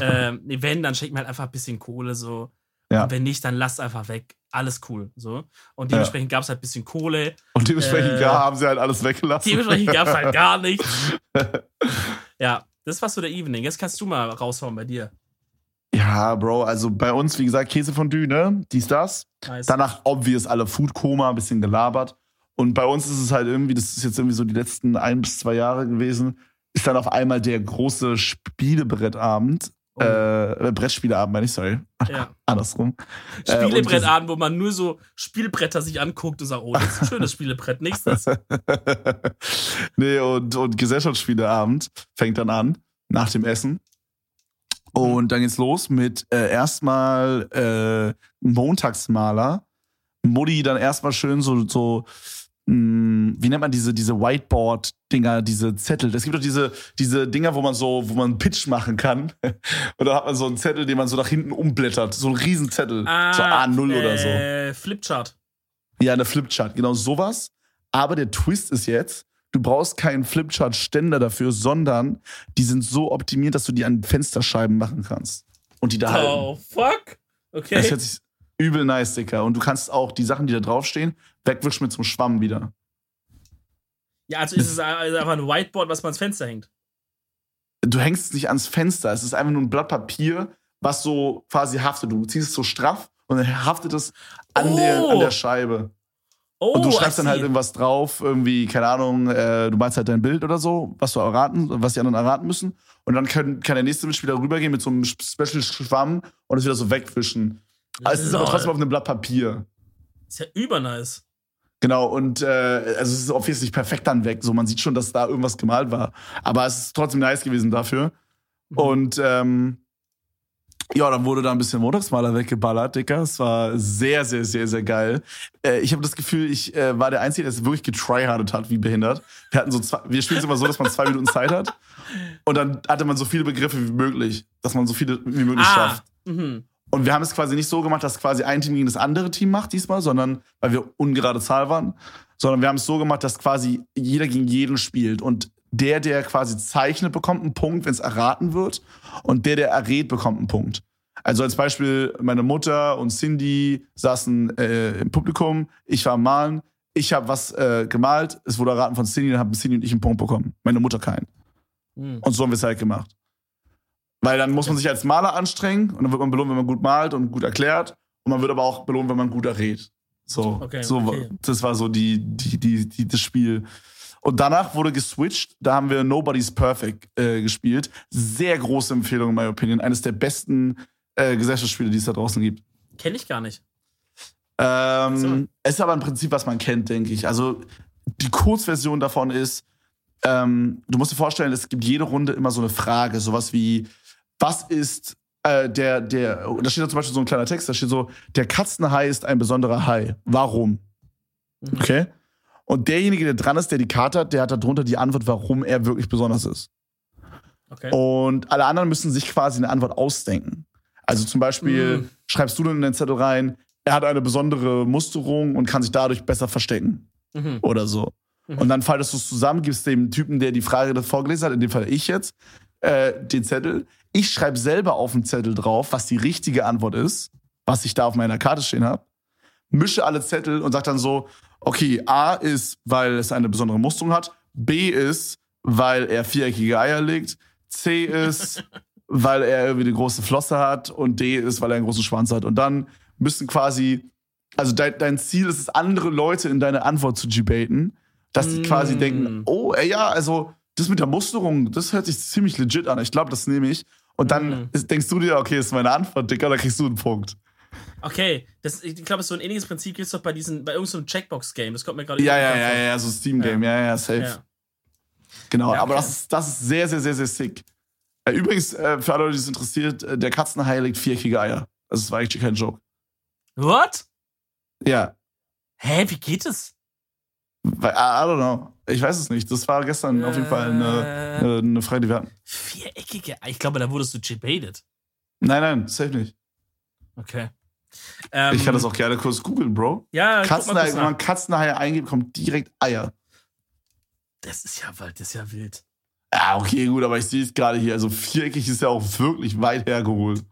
ähm, wenn, dann schenkt mir halt einfach ein bisschen Kohle, so. Ja. Wenn nicht, dann lasst einfach weg. Alles cool, so. Und dementsprechend gab es halt ein bisschen Kohle. Und dementsprechend Äh, ja, haben sie halt alles weggelassen. Dementsprechend gab es halt gar nichts. ja, das war so der Evening. Jetzt kannst du mal raushauen bei dir. Ja, Bro, also bei uns, wie gesagt, Käsefondue, ne? Dies, das. Nice. Danach obvious alle Foodkoma, ein bisschen gelabert. Und bei uns ist es halt irgendwie, das ist jetzt irgendwie so die letzten ein bis zwei Jahre gewesen, ist dann auf einmal der große Spielebrettabend. Oh. Äh, Brettspieleabend, meine ich, sorry. ja. Andersrum. Äh, Spielebrettabend, wo man nur so Spielbretter sich anguckt und sagt, oh, das ist ein schönes Spielebrett, nächstes. nee, und, und Gesellschaftsspieleabend fängt dann an, nach dem Essen. Und dann geht's los mit äh, erstmal äh, Montagsmaler. Mutti dann erstmal schön so, so mh, wie nennt man diese, diese Whiteboard-Dinger, diese Zettel. Es gibt doch diese, diese Dinger, wo man so, wo man einen Pitch machen kann. Und da hat man so einen Zettel, den man so nach hinten umblättert. So ein Riesenzettel. so A0 oder so. Äh, Flipchart. Ja, eine Flipchart, genau sowas. Aber der Twist ist jetzt, du brauchst keinen Flipchart-Ständer dafür, sondern die sind so optimiert, dass du die an Fensterscheiben machen kannst. Und die da halten. Oh, fuck. Okay. Das hört sich übel nice, Dicker. Und du kannst auch die Sachen, die da draufstehen, wegwischen mit so einem Schwamm wieder. Ja, also ist es einfach ein Whiteboard, was man ans Fenster hängt. Du hängst es nicht ans Fenster, es ist einfach nur ein Blatt Papier, was so quasi haftet. Du ziehst es so straff und dann haftet es an, Oh. der, an der Scheibe. Oh, Und du schreibst I dann halt irgendwas drauf, irgendwie, keine Ahnung, äh, du malst halt dein Bild oder so, was du erraten, was die anderen erraten müssen. Und dann können, kann der nächste Mitspieler rübergehen mit so einem Special-Schwamm und es wieder so wegwischen. Aber es ist aber trotzdem auf einem Blatt Papier. Ist ja übernice. Genau, und äh, also es ist obviously perfekt dann weg. So, man sieht schon, dass da irgendwas gemalt war. Aber es ist trotzdem nice gewesen dafür. Mhm. Und ähm, ja, dann wurde da ein bisschen Montagsmaler weggeballert, Dicker. Es war sehr, sehr, sehr, sehr geil. Äh, ich habe das Gefühl, ich äh, war der Einzige, der es wirklich getryhardet hat, wie behindert. Wir hatten so zwei, wir spielen es immer so, dass man zwei Minuten Zeit hat. Und dann hatte man so viele Begriffe wie möglich, dass man so viele wie möglich Ah. schafft. Mhm. Und wir haben es quasi nicht so gemacht, dass quasi ein Team gegen das andere Team macht diesmal, sondern weil wir ungerade Zahl waren, sondern wir haben es so gemacht, dass quasi jeder gegen jeden spielt und der, der quasi zeichnet, bekommt einen Punkt, wenn es erraten wird und der, der errät, bekommt einen Punkt. Also als Beispiel, meine Mutter und Cindy saßen äh, im Publikum, ich war am Malen, ich habe was äh, gemalt, es wurde erraten von Cindy, dann haben Cindy und ich einen Punkt bekommen, meine Mutter keinen. Mhm. Und so haben wir es halt gemacht. Weil dann muss man sich als Maler anstrengen und dann wird man belohnt, wenn man gut malt und gut erklärt. Und man wird aber auch belohnt, wenn man gut errät. So, Okay, so okay. das war so die, die, die, die, das Spiel. Und danach wurde geswitcht. Da haben wir Nobody's Perfect äh, gespielt. Sehr große Empfehlung, in my opinion. Eines der besten äh, Gesellschaftsspiele, die es da draußen gibt. Kenne ich gar nicht. Ähm, So. Es ist aber im Prinzip, was man kennt, denke ich. Also die Kurzversion davon ist, ähm, du musst dir vorstellen, es gibt jede Runde immer so eine Frage, sowas wie, was ist äh, der, der, da steht da zum Beispiel so ein kleiner Text, da steht so, der Katzenhai ist ein besonderer Hai. Warum? Mhm. Okay? Und derjenige, der dran ist, der die Karte hat, der hat darunter die Antwort, warum er wirklich besonders ist. Okay. Und alle anderen müssen sich quasi eine Antwort ausdenken. Also zum Beispiel Mhm. schreibst du dann in den Zettel rein, er hat eine besondere Musterung und kann sich dadurch besser verstecken. Mhm. oder so. Mhm. Und dann faltest du es zusammen, gibst dem Typen, der die Frage vorgelesen hat, in dem Fall ich jetzt, äh, den Zettel. Ich schreibe selber auf den Zettel drauf, was die richtige Antwort ist, was ich da auf meiner Karte stehen habe. Mische alle Zettel und sag dann so, okay, A ist, weil es eine besondere Musterung hat, B ist, weil er viereckige Eier legt, C ist, weil er irgendwie eine große Flosse hat und D ist, weil er einen großen Schwanz hat. Und dann müssen quasi, also dein, dein Ziel ist es, andere Leute in deine Antwort zu debaten, dass die quasi Mm. denken, oh, ey, ja, also das mit der Musterung, das hört sich ziemlich legit an. Ich glaube, das nehme ich. Und dann Mm. ist, denkst du dir, okay, das ist meine Antwort, Dicker, dann kriegst du einen Punkt. Okay, das, ich glaube, so ein ähnliches Prinzip gibt es doch bei diesen, bei irgendeinem Checkbox-Game. Das kommt mir gerade Ja, ja, ja, ja, so Steam-Game, ja. ja, safe. Ja. Genau, Ja, aber okay. das ist, das ist sehr, sehr, sehr, sehr sick. Äh, übrigens, äh, für alle Leute, die es interessiert, äh, der Katzenhai legt viereckige Eier. Also, es war eigentlich kein Joke. What? Ja, Hä, wie geht es? I, I don't know. Ich weiß es nicht. Das war gestern auf jeden Fall eine, Äh. eine, eine Frage, die wir hatten. Viereckige. Ich glaube, da wurdest du debated. Nein, nein, safe nicht. Okay. Ähm, Ich kann das auch gerne kurz googeln, Bro. Ja, kurz wenn man nach. Katzenhai eingibt, kommt direkt Eier. Das ist ja, das ist ja wild. Ja, okay, gut, aber ich sehe es gerade hier. Also viereckig ist ja auch wirklich weit hergeholt.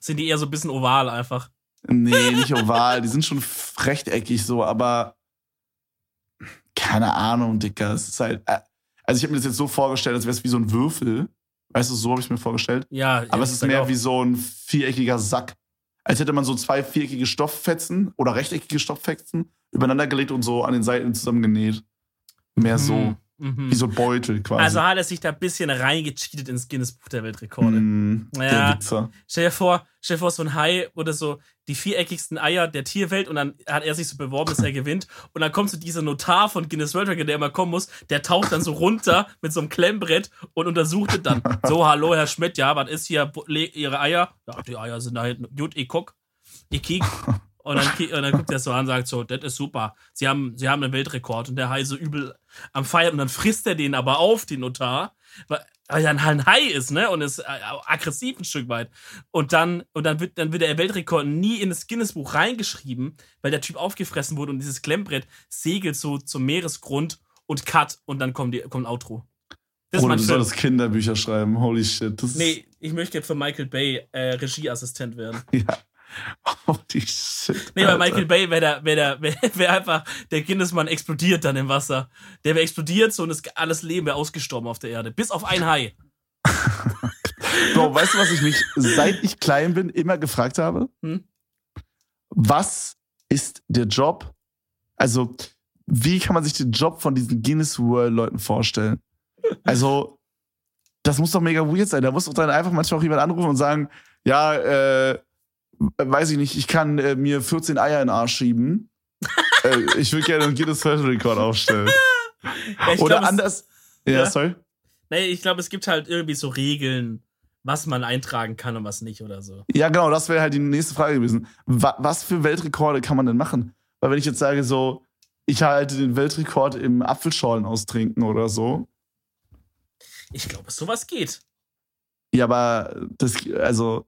Sind die eher so ein bisschen oval einfach? Nee, nicht oval. die sind schon rechteckig so, aber keine Ahnung, Dicker. Es ist halt. äh, Also ich habe mir das jetzt so vorgestellt, als wäre es wie so ein Würfel. Weißt du, so habe ich mir vorgestellt. Ja, Aber es ist mehr wie so ein viereckiger Sack. Als hätte man so zwei viereckige Stofffetzen oder rechteckige Stofffetzen übereinander gelegt und so an den Seiten zusammengenäht. Mehr so. Mhm. Wie so Beutel quasi. Also hat er sich da ein bisschen reingecheatet ins Guinness Buch der Weltrekorde. Mm, Ja. Der. Stell dir vor, stell dir vor, so ein Hai oder so die viereckigsten Eier der Tierwelt und dann hat er sich so beworben, dass er gewinnt. Und dann kommt so dieser Notar von Guinness World Record, der immer kommen muss, der taucht dann so runter mit so einem Klemmbrett und untersucht es dann. So, hallo, Herr Schmidt, ja, was ist hier? Ihre Eier? Ja, die Eier sind da hinten. Gut, ich guck. Ich kiek. Und dann, und dann guckt er so an und sagt so, das ist super. Sie haben, sie haben einen Weltrekord. Und der Hai so übel am Feiern. Und dann frisst er den aber auf, den Notar. Weil weil er ein ein Hai ist, ne? Und ist äh, aggressiv ein Stück weit. Und dann, und dann wird, dann wird der Weltrekord nie in das Guinness-Buch reingeschrieben, weil der Typ aufgefressen wurde und dieses Klemmbrett segelt so zum Meeresgrund und cut und dann kommt, die, kommt ein Outro. Das Oder du solltest Kinderbücher schreiben. Holy shit. Das Nee, ich möchte für Michael Bay äh, Regieassistent werden. Ja. Holy shit. Nee, bei. Michael Bay wäre der, wär der, wär, wär einfach, der Guinnessmann explodiert dann im Wasser. Der wäre explodiert so und das, alles Leben wäre ausgestorben auf der Erde. Bis auf ein Hai. Bro, weißt du, was ich mich, seit ich klein bin, immer gefragt habe? Hm? Was ist der Job? Also, wie kann man sich den Job von diesen Guinness World Leuten vorstellen? Also, das muss doch mega weird sein. Da muss doch dann einfach manchmal auch jemand anrufen und sagen, ja, äh, weiß ich nicht, ich kann äh, mir 14 Eier in den Arsch schieben. äh, ich will gerne einen Guinness World Record aufstellen. Ja, Oder glaub, es- anders. Ja, Ja. sorry. Nee, ich glaube, es gibt halt irgendwie so Regeln, was man eintragen kann und was nicht oder so. Ja, genau, das wäre halt die nächste Frage gewesen. Wa was für Weltrekorde kann man denn machen? Weil wenn ich jetzt sage, so, ich halte den Weltrekord im Apfelschorlen austrinken oder so. Ich glaube, sowas geht. Ja, aber das, also,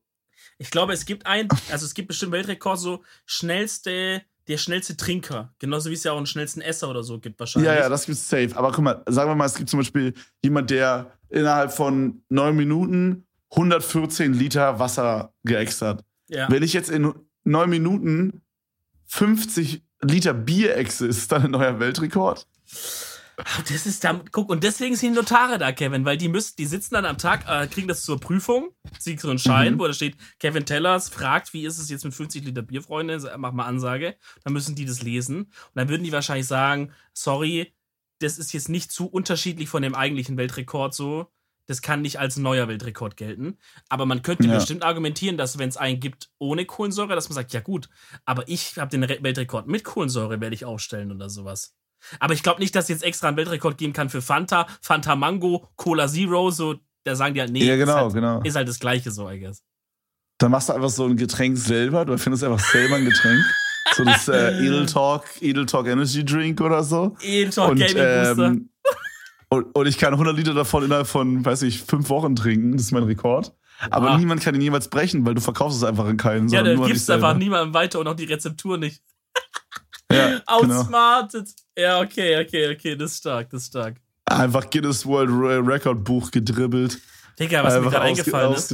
Ich glaube, es gibt ein, also es gibt bestimmt Weltrekord, so schnellste, der schnellste Trinker. Genauso wie es ja auch einen schnellsten Esser oder so gibt wahrscheinlich. ja, ja, das gibt's safe. Aber guck mal, sagen wir mal, es gibt zum Beispiel jemand, der innerhalb von neun Minuten 114 Liter Wasser geäxt hat. Ja. Wenn ich jetzt in neun Minuten 50 Liter Bier exe, ist das dann ein neuer Weltrekord? Ach, Das ist da, guck, und deswegen sind die Notare da, Kevin, weil die müssen, die sitzen dann am Tag, äh, kriegen das zur Prüfung, sie so einen Schein, Mhm. wo da steht, Kevin Tellers fragt, wie ist es jetzt mit 50 Liter Bier, Freunde, mach mal Ansage. Dann müssen die das lesen. Und dann würden die wahrscheinlich sagen, sorry, das ist jetzt nicht zu unterschiedlich von dem eigentlichen Weltrekord so. Das kann nicht als neuer Weltrekord gelten. Aber man könnte Ja. bestimmt argumentieren, dass wenn es einen gibt ohne Kohlensäure, dass man sagt, ja gut, aber ich habe den Re Weltrekord mit Kohlensäure, werde ich aufstellen oder sowas. Aber ich glaube nicht, dass es jetzt extra einen Weltrekord geben kann für Fanta, Fanta Mango, Cola Zero, so, da sagen die halt, nee, ja, genau, ist, halt, genau. ist halt das Gleiche so, I guess. Dann machst du einfach so ein Getränk selber. Du erfindest einfach selber ein Getränk. So das äh, Edel Talk, Edel Talk Energy Drink oder so. Edeltalk Und, Gaming Booster. ähm, und, und ich kann 100 Liter davon innerhalb von, weiß ich, fünf Wochen trinken. Das ist mein Rekord. Aber Wow. niemand kann ihn jemals brechen, weil du verkaufst es einfach an keinen. ja, an gibst du einfach niemandem weiter und auch die Rezeptur nicht. Ja, genau. Outsmarted. Ja, okay, okay, okay, das ist stark, das ist stark. Einfach Guinness World Record Buch gedribbelt. Digga, was mir gerade eingefallen ist,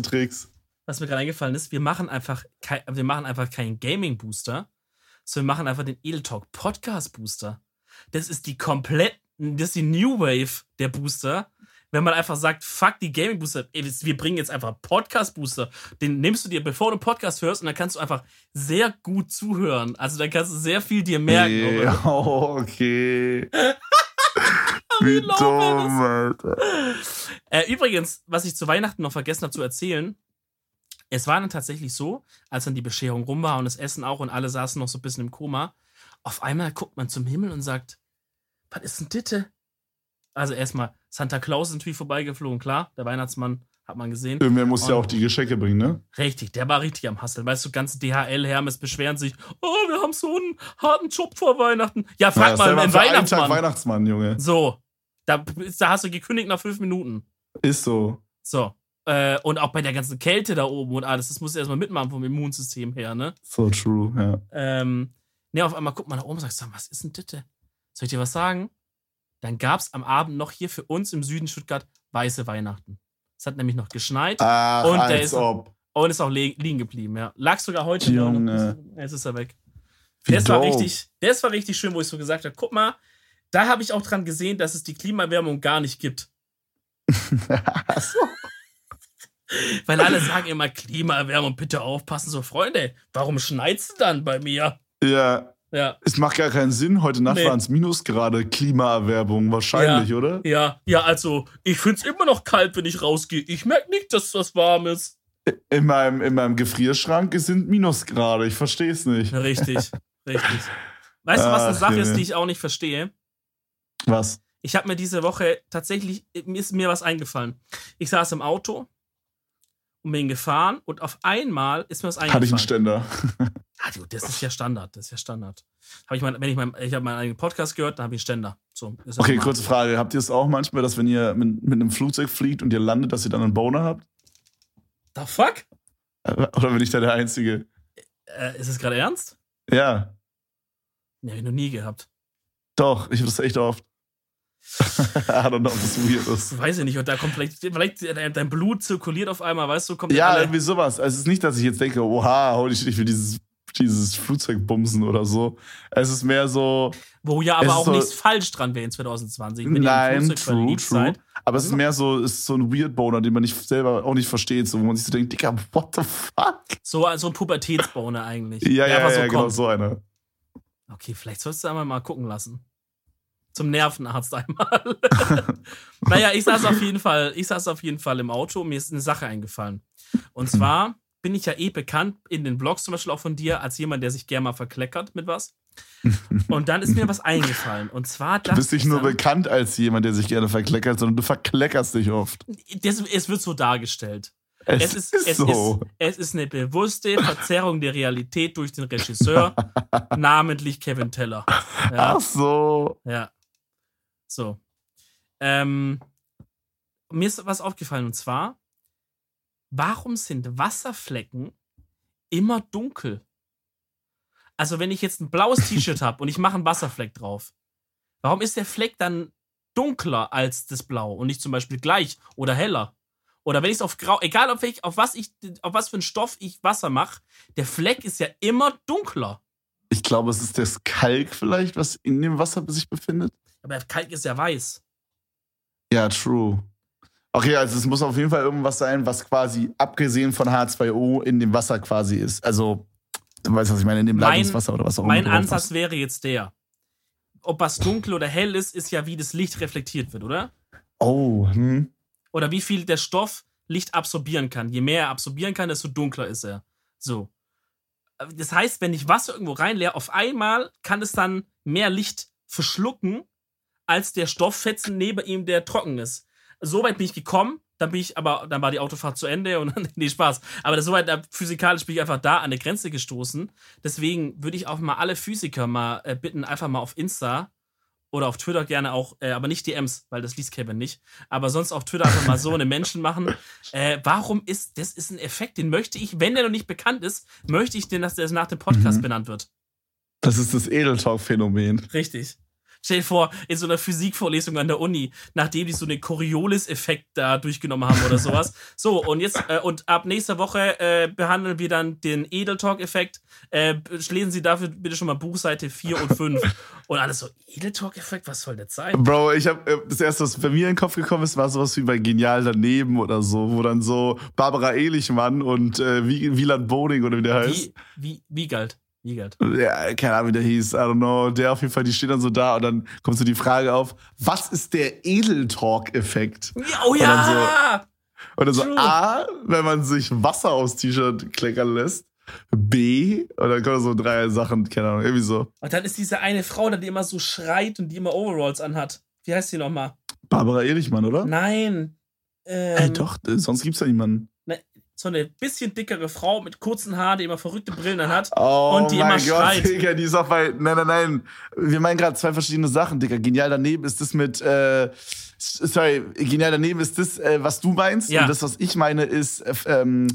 was mir gerade eingefallen ist, wir machen einfach, kei- wir machen einfach keinen Gaming-Booster, sondern wir machen einfach den Edel Talk Podcast-Booster. Das ist die komplett, das ist die New Wave der Booster. Wenn man einfach sagt, fuck die Gaming-Booster, ey, das- wir bringen jetzt einfach Podcast-Booster. Den nimmst du dir, bevor du einen Podcast hörst, und dann kannst du einfach sehr gut zuhören. Also dann kannst du sehr viel dir merken. Nee, oder? okay. Wie dumm, Alter. Äh, übrigens, was ich zu Weihnachten noch vergessen habe zu erzählen, es war dann tatsächlich so, als dann die Bescherung rum war und das Essen auch und alle saßen noch so ein bisschen im Koma, auf einmal guckt man zum Himmel und sagt, was ist denn Ditte? Also erstmal, Santa Claus ist natürlich vorbeigeflogen, klar, der Weihnachtsmann hat man gesehen. Irgendwer muss ja auch die Geschenke bringen, ne? Richtig, der war richtig am Hasseln. Weißt du, ganz DHL, Hermes beschweren sich, oh, wir haben so einen harten Job vor Weihnachten. Ja, frag Ja, mal einen für einen Weihnachtsmann. Weihnachtsmann, Junge. so, da, da hast du gekündigt nach fünf Minuten. Ist so. So. Äh, und auch bei der ganzen Kälte da oben und alles, das muss erstmal mitmachen vom Immunsystem her, ne? So true, ja. Ähm, ne, auf einmal guckt man nach oben und sagt, sag, was ist denn Ditte? Soll ich dir was sagen? Dann gab's am Abend noch hier für uns im Süden Stuttgart weiße Weihnachten. Es hat nämlich noch geschneit Ach, Und der ist- ob. und ist auch liegen geblieben, ja. Lag sogar heute noch. Junge. Jetzt ist er weg. Wie Das war richtig, das war richtig schön, wo ich so gesagt habe, guck mal, da habe ich auch dran gesehen, dass es die Klimaerwärmung gar nicht gibt. So. Weil alle sagen immer Klimaerwärmung, bitte aufpassen. So, Freunde, warum schneit's dann bei mir? Ja, Ja, es macht gar keinen Sinn. Heute Nacht Nee. waren es Minusgrade. Klimaerwerbung, wahrscheinlich, oder? ja, ja, also, ich find's immer noch kalt, wenn ich rausgehe. Ich merke nicht, dass das warm ist. In meinem, in meinem Gefrierschrank sind Minusgrade. Ich verstehe es nicht. Richtig, richtig. Weißt du, was eine Ach, Sache ist, die ich auch nicht verstehe? Was? Ich habe mir diese Woche tatsächlich, ist mir was eingefallen. Ich saß im Auto und bin gefahren und auf einmal ist mir was eingefallen. Hatte ich einen Ständer. Ah, du, das ist ja Standard, das ist ja Standard. Hab ich mein, wenn ich mein, ich habe meinen eigenen Podcast gehört, dann habe ich einen Ständer. So, Okay, kurze Frage. Habt ihr es auch manchmal, dass wenn ihr mit, mit einem Flugzeug fliegt und ihr landet, dass ihr dann einen Boner habt? The fuck? Oder bin ich da der Einzige? Äh, ist es gerade ernst? Ja, Nee, hab ich noch nie gehabt. doch. Ich habe das echt oft. I don't know, das weird ist. Weiß ich nicht. Und da kommt vielleicht, vielleicht dein dein Blut zirkuliert auf einmal, weißt du, kommt Ja, irgendwie sowas. Also es ist nicht, dass ich jetzt denke, oha, shit, ich will dieses, dieses Flugzeug bumsen oder so. Es ist mehr so, wo ja aber auch so- nichts falsch dran wäre in 2020. Wenn ihr im nein, true, true. Aber es ist mehr so, es ist so ein Weird Boner, den man nicht selber auch nicht versteht, so, wo man sich so denkt, Digga, what the fuck? So, so ein Pubertätsboner eigentlich. Ja, ja, ja, so genau kommt. so einer. Okay, vielleicht sollst du einmal mal gucken lassen. Zum Nervenarzt einmal. naja, ich saß auf jeden Fall, ich saß auf jeden Fall im Auto und mir ist eine Sache eingefallen. Und zwar bin ich ja eh bekannt in den Blogs zum Beispiel auch von dir als jemand, der sich gerne mal verkleckert mit was. Und dann ist mir was eingefallen. Und zwar Du bist nicht ich nur dann- bekannt als jemand, der sich gerne verkleckert, sondern du verkleckerst dich oft. das, es wird so dargestellt. Es, Es ist, ist, es, so. ist, es ist eine bewusste Verzerrung der Realität durch den Regisseur, namentlich Kevin Teller. Ja. Ach so. Ja. So. Ähm, mir ist was aufgefallen und zwar, warum sind Wasserflecken immer dunkel? Also, wenn ich jetzt ein blaues T-Shirt habe und ich mache einen Wasserfleck drauf, warum ist der Fleck dann dunkler als das Blau und nicht zum Beispiel gleich oder heller? Oder wenn ich es auf grau, egal auf, welch, auf was ich, auf was für einen Stoff ich Wasser mache, der Fleck ist ja immer dunkler. Ich glaube, es ist das Kalk vielleicht, was in dem Wasser sich befindet. Aber Kalk ist ja weiß. Ja, true. Okay, also es muss auf jeden Fall irgendwas sein, was quasi abgesehen von H2O in dem Wasser quasi ist. Also, du weißt, was ich meine, in dem Mein- Leitungswasser oder was auch Mein immer. drauf Ansatz ist. wäre jetzt der. Ob was dunkel oder hell ist, ist ja, wie das Licht reflektiert wird, oder? Oh, hm. Oder wie viel der Stoff Licht absorbieren kann. Je mehr er absorbieren kann, desto dunkler ist er. So. Das heißt, wenn ich Wasser irgendwo reinleere, auf einmal kann es dann mehr Licht verschlucken, als der Stofffetzen neben ihm, der trocken ist. So weit bin ich gekommen, dann bin ich, aber dann war die Autofahrt zu Ende und dann, nee, Spaß. Aber das, so weit, da, physikalisch bin ich einfach da an eine Grenze gestoßen. Deswegen würde ich auch mal alle Physiker mal äh, bitten, einfach mal auf Insta oder auf Twitter gerne auch, äh, aber nicht DMs, weil das liest Kevin nicht. Aber sonst auf Twitter einfach mal so eine Menschen machen. Äh, warum ist, das ist ein Effekt, den möchte ich, wenn der noch nicht bekannt ist, möchte ich den, dass der nach dem Podcast Mhm. benannt wird. Das ist das Edeltalk-Phänomen. Richtig. Stell dir vor, in so einer Physikvorlesung an der Uni, nachdem die so einen Coriolis-Effekt da durchgenommen haben oder sowas. So, und jetzt, äh, und ab nächster Woche äh, behandeln wir dann den Edeltalk-Effekt. Äh, lesen Sie dafür bitte schon mal Buchseite 4 und 5. und alles so, Edeltalk-Effekt, was soll das sein? Bro, ich habe äh, das erste, was bei mir in den Kopf gekommen ist, war sowas wie bei Genial daneben oder so, wo dann so Barbara Ehlichmann und äh, Wieland Boding oder wie der heißt. Wie, wie, wie Wiegert. Ja, keine Ahnung, wie der hieß. I don't know. Der auf jeden Fall, die steht dann so da und dann kommt so die Frage auf, was ist der Edeltalk-Effekt? Oh ja! Und dann so, und dann so A, wenn man sich Wasser aufs T-Shirt kleckern lässt. B, und dann kommen so drei Sachen, keine Ahnung, irgendwie so. Und dann ist diese eine Frau, die immer so schreit und die immer Overalls anhat. Wie heißt die nochmal? Barbara Ehrlichmann, oder? Nein. Ähm, hey, doch, sonst gibt's ja niemanden so eine bisschen dickere Frau mit kurzen Haaren, die immer verrückte Brillen hat oh und die immer Gott, schreit. Digga, die ist auch bei. Nein, nein, nein. Wir meinen gerade zwei verschiedene Sachen, Digga. Genial daneben ist das mit. Äh, sorry, genial daneben ist das, äh, was du meinst. Ja. Und das, was ich meine, ist. Äh, ähm,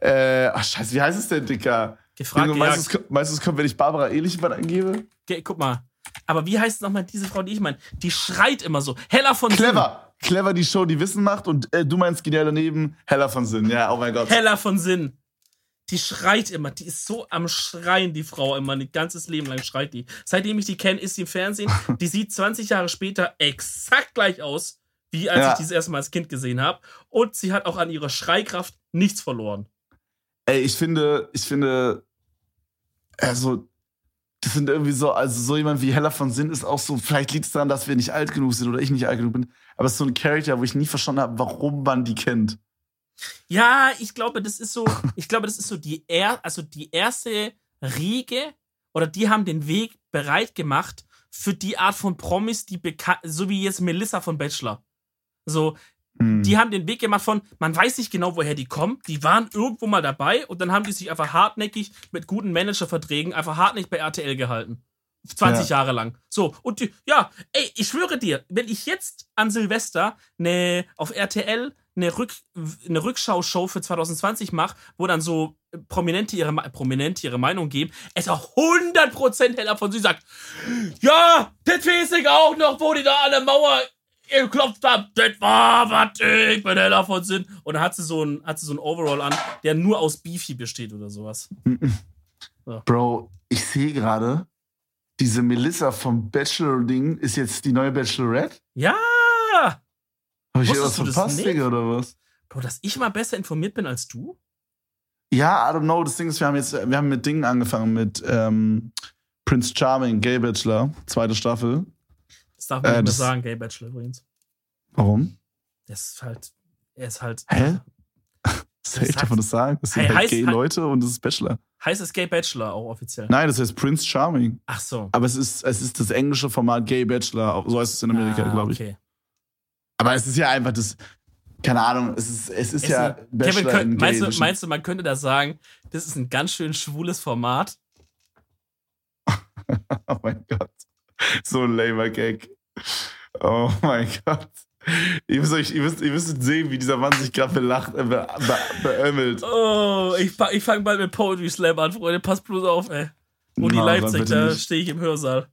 äh, ach, Scheiße, wie heißt es denn, Dicker? Gefragt, du, meinst, es, meinst du, kommt, wenn ich Barbara Ehlichmann eingebe? Okay, guck mal. Aber wie heißt nochmal diese Frau, die ich meine? Die schreit immer so. Hella von Clever. Clever die Show, die Wissen macht und äh, du meinst genial daneben, Hella von Sinn. Ja, oh mein Gott. Hella von Sinn. Die schreit immer, die ist so am Schreien, die Frau immer, ein ganzes Leben lang schreit die. Seitdem ich die kenne, ist sie im Fernsehen. Die sieht 20 Jahre später exakt gleich aus, wie als ja. ich dieses erste Mal als Kind gesehen habe. Und sie hat auch an ihrer Schreikraft nichts verloren. Ey, ich finde, ich finde, also das sind irgendwie so, also so jemand wie Heller von Sinn ist auch so, vielleicht liegt es daran, dass wir nicht alt genug sind oder ich nicht alt genug bin, aber es ist so ein Charakter, wo ich nie verstanden habe, warum man die kennt. Ja, ich glaube, das ist so, ich glaube, das ist so die er, also die erste Riege oder die haben den Weg bereit gemacht für die Art von Promis, die bekannt, so wie jetzt Melissa von Bachelor. So, hm. Die haben den Weg gemacht von, man weiß nicht genau, woher die kommen. Die waren irgendwo mal dabei und dann haben die sich einfach hartnäckig mit guten Managerverträgen einfach hartnäckig bei RTL gehalten. 20 ja. Jahre lang. So, und die, ja, ey, ich schwöre dir, wenn ich jetzt an Silvester ne, auf RTL eine, Rück, eine Rückschau-Show für 2020 mache, wo dann so Prominente ihre, Prominente ihre Meinung geben, es auch 100% heller von sie sagt, ja, das weiß ich auch noch, wo die da an der Mauer geklopft habe, das war was ich bin heller von Sinn. Und dann hat sie so ein, hat sie so ein Overall an, der nur aus Beefy besteht oder sowas. So. Bro, ich sehe gerade, diese Melissa vom Bachelor-Ding ist jetzt die neue Bachelorette? Ja! Habe ich irgendwas verpasst, Digga, oder was? Bro, dass ich mal besser informiert bin als du? Ja, I don't know. Das Ding ist, wir haben jetzt, wir haben mit Dingen angefangen, mit ähm, Prince Charming, Gay Bachelor, zweite Staffel. Das darf man äh, nicht mehr sagen, Gay Bachelor übrigens. Warum? Der ist halt, er ist halt. Hä? Safe darf man das sagen? Das sind hey, halt gay Leute und das ist Bachelor. Heißt es Gay Bachelor auch offiziell? Nein, das heißt Prince Charming. Ach so. Aber es ist, es ist das englische Format Gay Bachelor. So heißt es in Amerika, ah, glaube ich. Okay. Aber es ist ja einfach das, keine Ahnung, es ist, es ist es ja ein, Bachelor Kevin, meinst, du, meinst du, man könnte da sagen, das ist ein ganz schön schwules Format? oh mein Gott. So ein lamer Gag. Oh mein Gott. Ihr müsst, euch, ihr, müsst, ihr müsst sehen, wie dieser Mann sich gerade belacht, äh, be, be, beömmelt. Oh, ich, ich fange bald mit Poetry Slam an, Freunde. Passt bloß auf, ey. Uni no, Leipzig, da stehe ich im Hörsaal.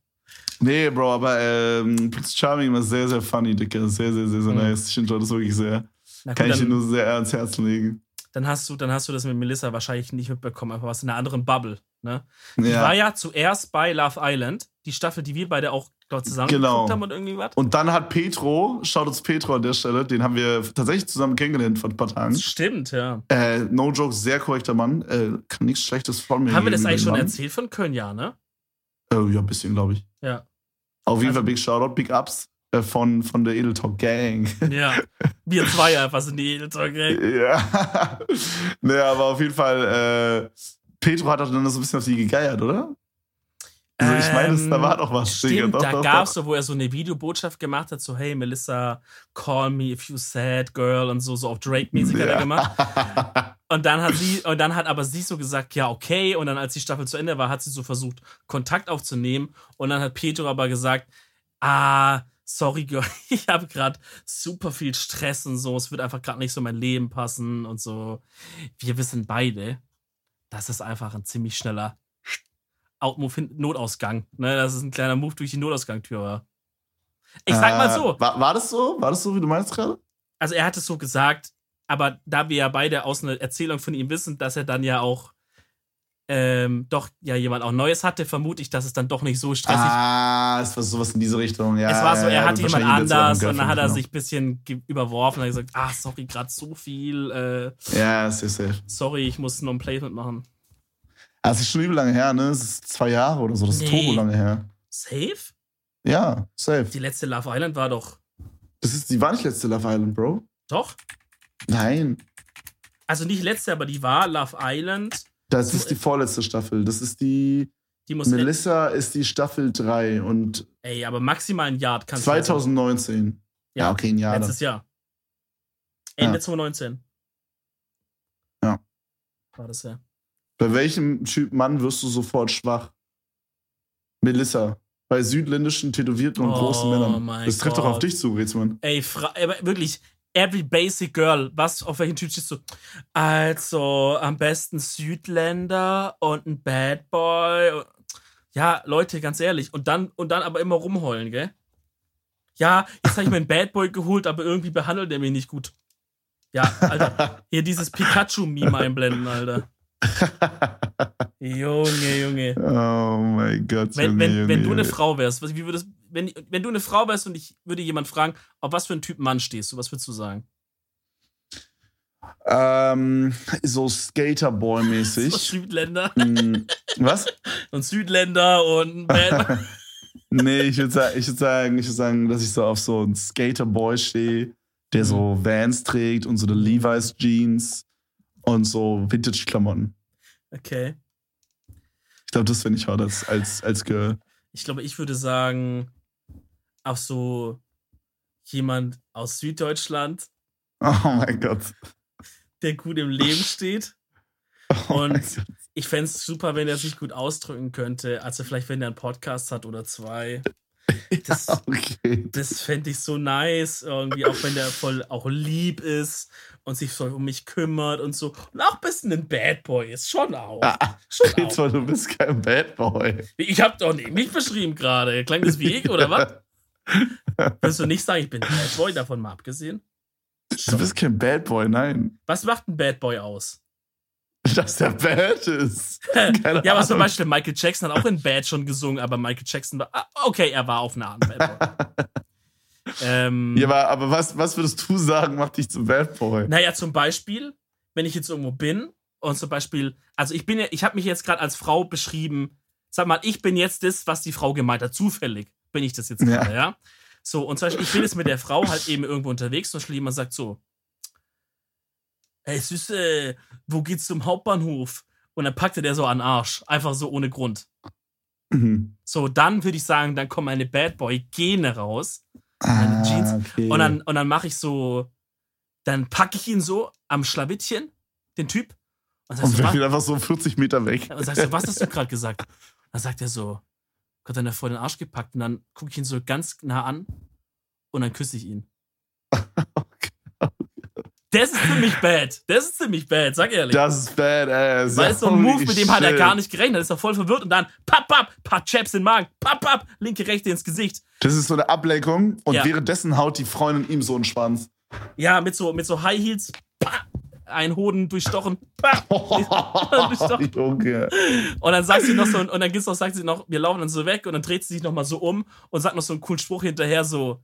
Nee, Bro, aber ähm, Prince Charming war sehr, sehr funny, Dicker. Sehr, sehr, sehr, sehr mhm. nice. Ich enjoy das wirklich sehr. Gut, Kann ich dir nur sehr ans Herz legen. Dann hast, du, dann hast du das mit Melissa wahrscheinlich nicht mitbekommen, einfach was in einer anderen Bubble. Ne? Die ja. war ja zuerst bei Love Island, die Staffel, die wir beide auch dort zusammen genau. haben und irgendwie was. Und dann hat Petro, schaut uns Petro an der Stelle, den haben wir tatsächlich zusammen kennengelernt vor ein paar Tagen. Das stimmt, ja. Äh, no joke, sehr korrekter Mann. Äh, kann nichts Schlechtes von mir Haben wir das eigentlich schon Mann. erzählt von Köln, ja, ne? Äh, ja, ein bisschen, glaube ich. Ja. Auf jeden also, Fall Big Shoutout, Big Ups von, von der Edeltalk Gang. Ja. Wir zwei einfach sind die Edeltalk Gang. Ja. naja, aber auf jeden Fall, äh, Petro hat doch dann so ein bisschen auf sie gegeiert, oder? Also ich meine, ähm, da war doch was. Stimmt, doch, da doch, gab's so, wo er so eine Videobotschaft gemacht hat, so hey Melissa, call me if you sad girl und so, so auf Drake-mäßig ja. hat er gemacht. Und dann hat sie, und dann hat aber sie so gesagt, ja, okay. Und dann, als die Staffel zu Ende war, hat sie so versucht, Kontakt aufzunehmen. Und dann hat Petro aber gesagt, ah, sorry, Girl, ich habe gerade super viel Stress und so. Es wird einfach gerade nicht so mein Leben passen und so. Wir wissen beide, dass es einfach ein ziemlich schneller Outmove Notausgang. Ne, das ist ein kleiner Move durch die Notausgangtür war. Ich sag mal Äh, so, War, war das so? War das so, wie du meinst gerade? also er hat es so gesagt, aber da wir ja beide aus einer Erzählung von ihm wissen, dass er dann ja auch ähm, doch ja jemand auch Neues hatte, vermute ich, dass es dann doch nicht so stressig Ah, es war sowas in diese Richtung. Ja, Es war so, er ja, hatte jemand anders und dann hat er genau. sich ein bisschen ge- überworfen und hat gesagt, ach, sorry, gerade so viel, äh, Ja, safe, safe. sorry, ich muss noch ein Placement machen. Ah, Es ist schon übel lange her, ne? Es ist zwei Jahre oder so. Das ist Nee. turbo lange her. Safe? Ja, safe. Die letzte Love Island war doch, Das ist, die war nicht letzte Love Island, Bro. doch? Nein. Also nicht letzte, aber die war Love Island. Das ist die vorletzte Staffel. Das ist die. Die muss, Melissa ist die Staffel 3 und ey, aber maximal ein Jahr kannst 2019. Ja, Ja, okay, ein Jahr. Letztes Jahr. Ende Ja. 2019. Ja. War das ja. Bei welchem Typ Mann wirst du sofort schwach? Melissa. Bei südländischen, tätowierten und Oh großen Männern. Das trifft doch auf dich zu, Rätsmann. Ey, Fra aber wirklich, every basic girl, was, auf welchen Typ stehst du? Also, am besten Südländer und ein Bad Boy. Ja, Leute, ganz ehrlich. Und dann, und dann aber immer rumheulen, gell? Ja, jetzt habe ich mir einen Bad Boy geholt, aber irgendwie behandelt er mich nicht gut. Ja, Alter, hier dieses Pikachu-Meme einblenden, Alter. Junge, Junge. Oh mein Gott. Wenn, Junge, wenn, Junge, wenn du eine. Frau wärst, was- wie würdest, wenn, wenn du eine Frau wärst und ich würde jemand fragen, auf was für einen Typ Mann stehst du, was würdest du sagen? Ähm, so So Skaterboy-mäßig. Südländer Hm, Was? und Südländer und Bad Nee, ich würde sagen, ich sagen, ich sagen, dass ich so auf so einen Skaterboy stehe, der so Mhm. Vans trägt und so eine Levi's Jeans und so Vintage-Klamotten. Okay. Ich glaube, das finde ich hot als, als, als Girl. Ich glaube, ich würde sagen, auf so jemand aus Süddeutschland, Oh mein Gott. der gut im Leben steht. Oh Und-. Ich fände es super, wenn er sich gut ausdrücken könnte. Also vielleicht, wenn er einen Podcast hat oder zwei. Das, Okay. das fände ich so nice. Irgendwie, auch wenn der voll auch lieb ist und sich so um mich kümmert und so. Und auch ein bisschen ein Bad Boy ist. Schon auch. Ah, Schon auch. Rätsel, du bist kein Bad Boy. Ich hab doch nicht mich beschrieben gerade. Klang das wie ich, oder was? Willst du nicht sagen, ich bin Bad Boy, davon mal abgesehen? Du bist kein Bad Boy, nein. Was macht ein Bad Boy aus? Dass der Bad ist. Ja, aber zum. Beispiel Michael Jackson hat auch in Bad schon gesungen, aber Michael Jackson war. Ah, okay, er war auf eine Art Bad Boy. Ähm, Ja, aber, aber was, was würdest du sagen, macht dich zum Bad Boy? Naja, zum Beispiel, wenn ich jetzt irgendwo bin und zum Beispiel, also ich bin ja, ich habe mich jetzt gerade als Frau beschrieben. Sag mal, ich bin jetzt das, was die Frau gemeint hat. Zufällig bin ich das jetzt Ja. gerade, ja. So, und zum Beispiel, ich bin jetzt mit der Frau halt eben irgendwo unterwegs. Zum Beispiel jemand sagt so: Ey, Süße, wo geht's zum Hauptbahnhof? Und dann packte der so an den Arsch. Einfach so ohne Grund. Mhm. So, dann würde ich sagen, dann kommen meine Bad Boy-Gene raus. Ah, Jeans. okay. Und dann, und dann mache ich so, dann packe ich ihn so am Schlawittchen, den Typ. Und Und so, was, wieder einfach so 40 Meter weg. und sag so, was hast du gerade gesagt? Dann sagt er so, Gott, dann hat er vor den Arsch gepackt. Und dann gucke ich ihn so ganz nah an und dann küsse ich ihn. Das ist ziemlich bad. Das ist ziemlich bad, sag ehrlich. Das ist badass. Weil so ein Move, mit dem hat er Shit. gar nicht gerechnet. Ist er voll verwirrt und dann papp, papp, paar Chaps in den Magen, papp, papp, linke, rechte ins Gesicht. Das ist so eine Ablenkung und Ja. währenddessen haut die Freundin ihm so einen Schwanz. Ja, mit so, mit so High Heels, papp, ein Hoden durchstochen, papp. Junge. Und dann sagt sie noch so, und dann gibt's noch, sagt sie noch, wir laufen dann so weg und dann dreht sie sich noch mal so um und sagt noch so einen coolen Spruch hinterher, so,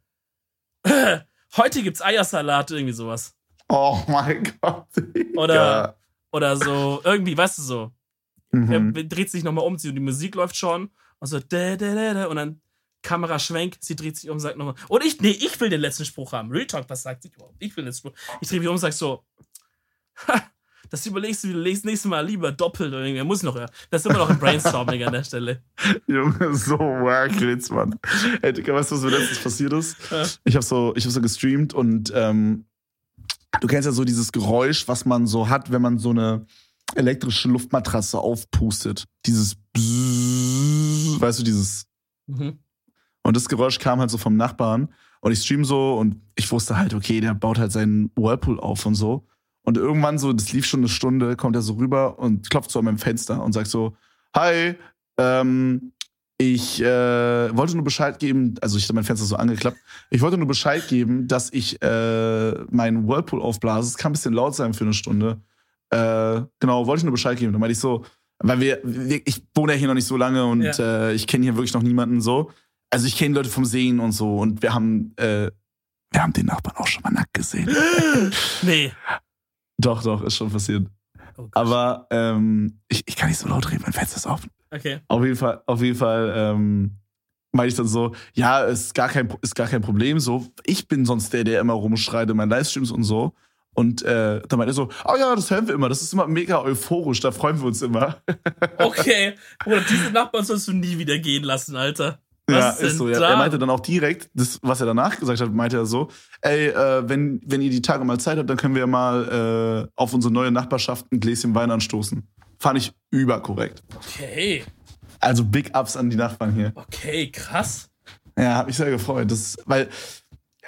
heute gibt's Eiersalat, irgendwie sowas. Oh mein Gott. Oder- Oder so, irgendwie, weißt du so. Er Mhm. dreht sich noch mal um, die Musik läuft schon und so, da, da, da, da, und dann Kameraschwenk, sie dreht sich um, sagt nochmal, und ich, nee, ich will den letzten Spruch haben. Real Talk, was sagt sie überhaupt? Ich will den Spruch. Ich drehe mich um und sag so, ha, das überlegst du, das nächste Mal lieber doppelt oder irgendwie. Muss noch, ja. Das ist immer noch ein Brainstorming an der Stelle. Junge, so wack jetzt, Mann. Ey, Digga, weißt du, was mir letztens passiert ist? Ich habe so, ich hab so gestreamt und ähm, du kennst ja so dieses Geräusch, was man so hat, wenn man so eine elektrische Luftmatratze aufpustet. Dieses Bzzz, weißt du, dieses. Mhm. Und das Geräusch kam halt so vom Nachbarn und ich stream so und ich wusste halt, okay, der baut halt seinen Whirlpool auf und so. Und irgendwann so, das lief schon eine Stunde, kommt er so rüber und klopft so an meinem Fenster und sagt so, hi, ähm, ich äh, wollte nur Bescheid geben, also ich hatte mein Fenster so angeklappt, ich wollte nur Bescheid geben, dass ich äh, meinen Whirlpool aufblase. Es kann ein bisschen laut sein für eine Stunde. Äh, genau, wollte ich nur Bescheid geben. Dann meinte ich so, weil wir, ich wohne ja hier noch nicht so lange und Ja. äh, ich kenne hier wirklich noch niemanden so. Also ich kenne Leute vom Sehen und so und wir haben, äh, wir haben den Nachbarn auch schon mal nackt gesehen. Nee. doch, doch, ist schon passiert. Oh. Aber ähm, ich, ich kann nicht so laut reden, mein Fenster ist offen. Okay. Auf jeden Fall, auf jeden Fall ähm, meinte ich dann so, ja, ist gar kein, ist gar kein Problem. So, ich bin sonst der, der immer rumschreit in meinen Livestreams und so. Und äh, dann meinte er so, oh ja, das hören wir immer, das ist immer mega euphorisch, da freuen wir uns immer. Okay. Bruder, diese Nachbarn sollst du nie wieder gehen lassen, Alter. Was ja, ist so. Ja. Er meinte dann auch direkt, das, was er danach gesagt hat, meinte er so, ey, äh, wenn, wenn ihr die Tage mal Zeit habt, dann können wir mal äh, auf unsere neue Nachbarschaft ein Gläschen Wein anstoßen. Fand ich überkorrekt. Okay. Also Big Ups an die Nachbarn hier. Okay, krass. Ja, hat mich sehr gefreut. Das, weil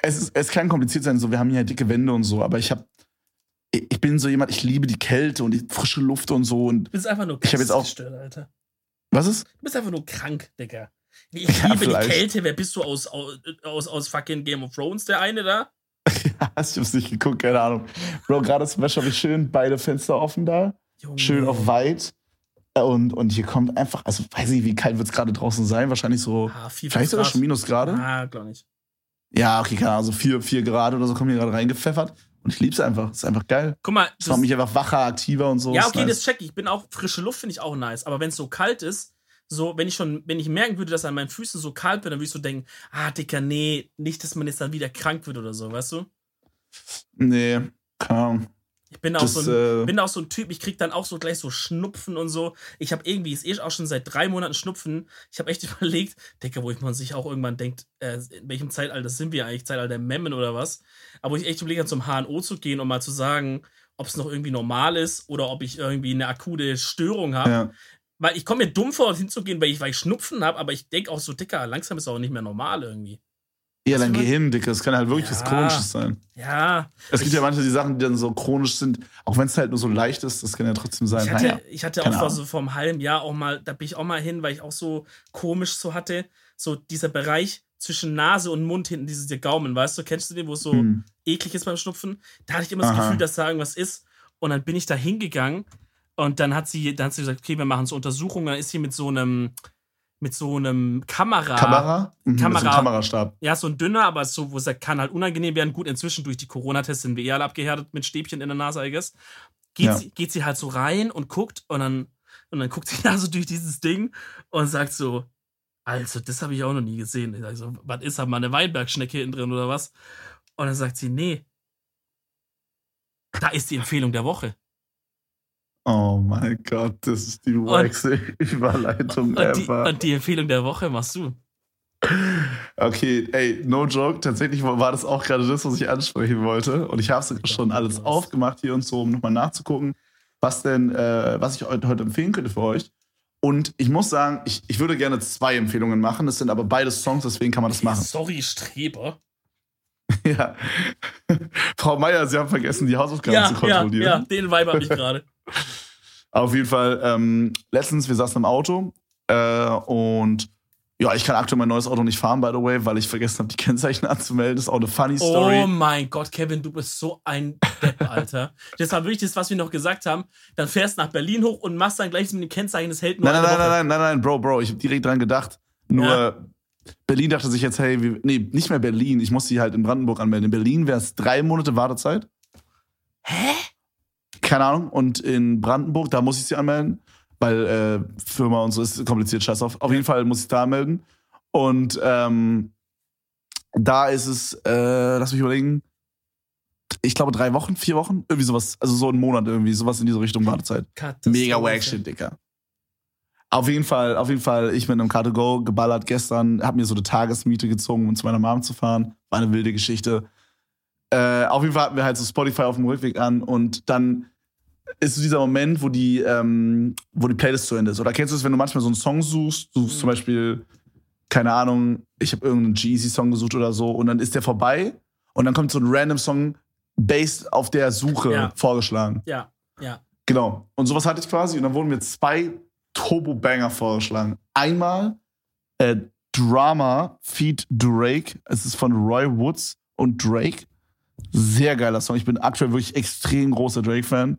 es, ist, es kann kompliziert sein, so wir haben hier dicke Wände und so, aber ich habe ich bin so jemand, ich liebe die Kälte und die frische Luft und so und Du bist einfach nur Ich hab jetzt auch- gestört, Alter. was ist? Du bist einfach nur krank, Digga. Ich Ja, liebe vielleicht. die Kälte. Wer bist du aus, aus, aus, aus fucking Game of Thrones, der eine da? ich hab's nicht geguckt, keine Ahnung. Bro, gerade zum Beispiel habe ich schön beide Fenster offen da, Junge. schön auf weit und, und hier kommt einfach, also weiß ich, wie kalt wird es gerade draußen sein, wahrscheinlich so, Ah, vier, vielleicht sogar schon Minusgrade. Ah, glaub nicht. Ja, okay, keine Ahnung, so vier, vier Grad oder so kommen hier gerade reingepfeffert und ich lieb's einfach, es ist einfach geil. Guck mal, Es macht mich einfach wacher, aktiver und so. ja, okay, nice. das check ich. Ich bin auch, frische Luft finde ich auch nice. Aber wenn es so kalt ist, so, wenn ich schon, wenn ich merken würde, dass an meinen Füßen so kalt wird, dann würde ich so denken, ah, Dicker, nee, nicht, dass man jetzt dann wieder krank wird oder so, weißt du? Nee, keine Ahnung. Ich bin auch, Das, so ein, äh, bin auch so ein Typ, ich krieg dann auch so gleich so Schnupfen und so. Ich habe irgendwie, ist eh auch schon seit drei Monaten Schnupfen. Ich habe echt überlegt, Digga, wo ich man sich auch irgendwann denkt, äh, in welchem Zeitalter sind wir eigentlich? Zeitalter Memmen oder was? Aber wo ich echt überlegt habe, zum HNO zu gehen und mal zu sagen, ob es noch irgendwie normal ist oder ob ich irgendwie eine akute Störung habe. Ja. Weil ich komme mir dumm vor, hinzugehen, weil ich, weil ich Schnupfen habe, aber ich denke auch so, Dicker, langsam ist es auch nicht mehr normal irgendwie. Ja, du meinst? Gehirn, Dicker, das kann halt wirklich was Ja. Chronisches sein. Ja. Es gibt Ich- ja manche die Sachen, die dann so chronisch sind, auch wenn es halt nur so leicht ist, das kann ja trotzdem sein. Ich hatte, naja. ich hatte auch vor, so vor einem halben Jahr auch mal, da bin ich auch mal hin, weil ich auch so komisch so hatte, so dieser Bereich zwischen Nase und Mund hinten, dieses der Gaumen, weißt du, kennst du den, wo es so Hm. eklig ist beim Schnupfen? Da hatte ich immer das Aha. Gefühl, dass da irgendwas ist. Und dann bin ich da hingegangen und dann hat sie, dann hat sie gesagt, okay, wir machen so Untersuchungen. Dann ist sie mit so einem, mit so einem Kamera, Kamera? Mhm, So Kamera. einem Kamerastab. ja, so ein dünner, aber so, wo es sagt, kann halt unangenehm werden. Gut, inzwischen durch die Corona-Tests sind wir eher alle abgehärtet mit Stäbchen in der Nase, I guess. Geht, Ja. sie, geht sie halt so rein und guckt und dann, und dann guckt sie da so durch dieses Ding und sagt so, also, das habe ich auch noch nie gesehen. Ich sag so, was ist da mal eine Weinbergschnecke hinten drin oder was? Und dann sagt sie, nee. Da ist die Empfehlung der Woche. Oh mein Gott, das ist die wackste Überleitung Und die, ever. und die Empfehlung der Woche machst du. Okay, ey, no joke. Tatsächlich war das auch gerade das, was ich ansprechen wollte. Und ich habe sogar schon alles aufgemacht hier und so, um nochmal nachzugucken, was denn, äh, was ich heute, heute empfehlen könnte für euch. Und ich muss sagen, ich, ich würde gerne zwei Empfehlungen machen. Das sind aber beide Songs, deswegen kann man das machen. Sorry, Streber. Ja. Frau Meier, Sie haben vergessen, die Hausaufgaben Ja, zu ja, kontrollieren. ja, den Vibe habe ich gerade. Auf jeden Fall, ähm, letztens, wir saßen im Auto äh, und ja, ich kann aktuell mein neues Auto nicht fahren, by the way, weil ich vergessen habe, die Kennzeichen anzumelden. Das ist auch eine funny Story. Oh mein Gott, Kevin, du bist so ein Depp, Alter. Das war wirklich das, was wir noch gesagt haben. Dann fährst nach Berlin hoch und machst dann gleich mit dem Kennzeichen, das hält nur nein, nein, nein, nein, nein, nein, Bro, Bro, ich habe direkt dran gedacht. Nur Ja. Berlin dachte sich jetzt, hey, wir, nee, nicht mehr Berlin. Ich muss die halt in Brandenburg anmelden. In Berlin wäre es drei Monate Wartezeit. Hä? Keine Ahnung. Und in Brandenburg, da muss ich sie anmelden, weil äh, Firma und so ist kompliziert, scheiß auf. Auf jeden Fall muss ich da anmelden. Und ähm, da ist es, äh, lass mich überlegen, ich glaube drei Wochen, vier Wochen, irgendwie sowas, also so ein Monat irgendwie, sowas in diese Richtung Wartezeit. Mega wack shit, Dicker. Auf jeden Fall, auf jeden Fall, ich mit einem Car2Go geballert gestern, hab mir so eine Tagesmiete gezogen, um zu meiner Mom zu fahren. War eine wilde Geschichte. Äh, auf jeden Fall hatten wir halt so Spotify auf dem Rückweg an und dann ist so dieser Moment, wo die, ähm, wo die Playlist zu Ende ist. Oder kennst du es, wenn du manchmal so einen Song suchst, du suchst Mhm. zum Beispiel, keine Ahnung, ich habe irgendeinen Jeezy-Song gesucht oder so und dann ist der vorbei und dann kommt so ein random Song based auf der Suche Ja. vorgeschlagen. Ja, ja. Genau. Und sowas hatte ich quasi. Und dann wurden mir zwei Turbo-Banger vorgeschlagen. Einmal Äh, Drama Feed Drake. Es ist von Roy Woods und Drake. Sehr geiler Song. Ich bin aktuell wirklich extrem großer Drake-Fan.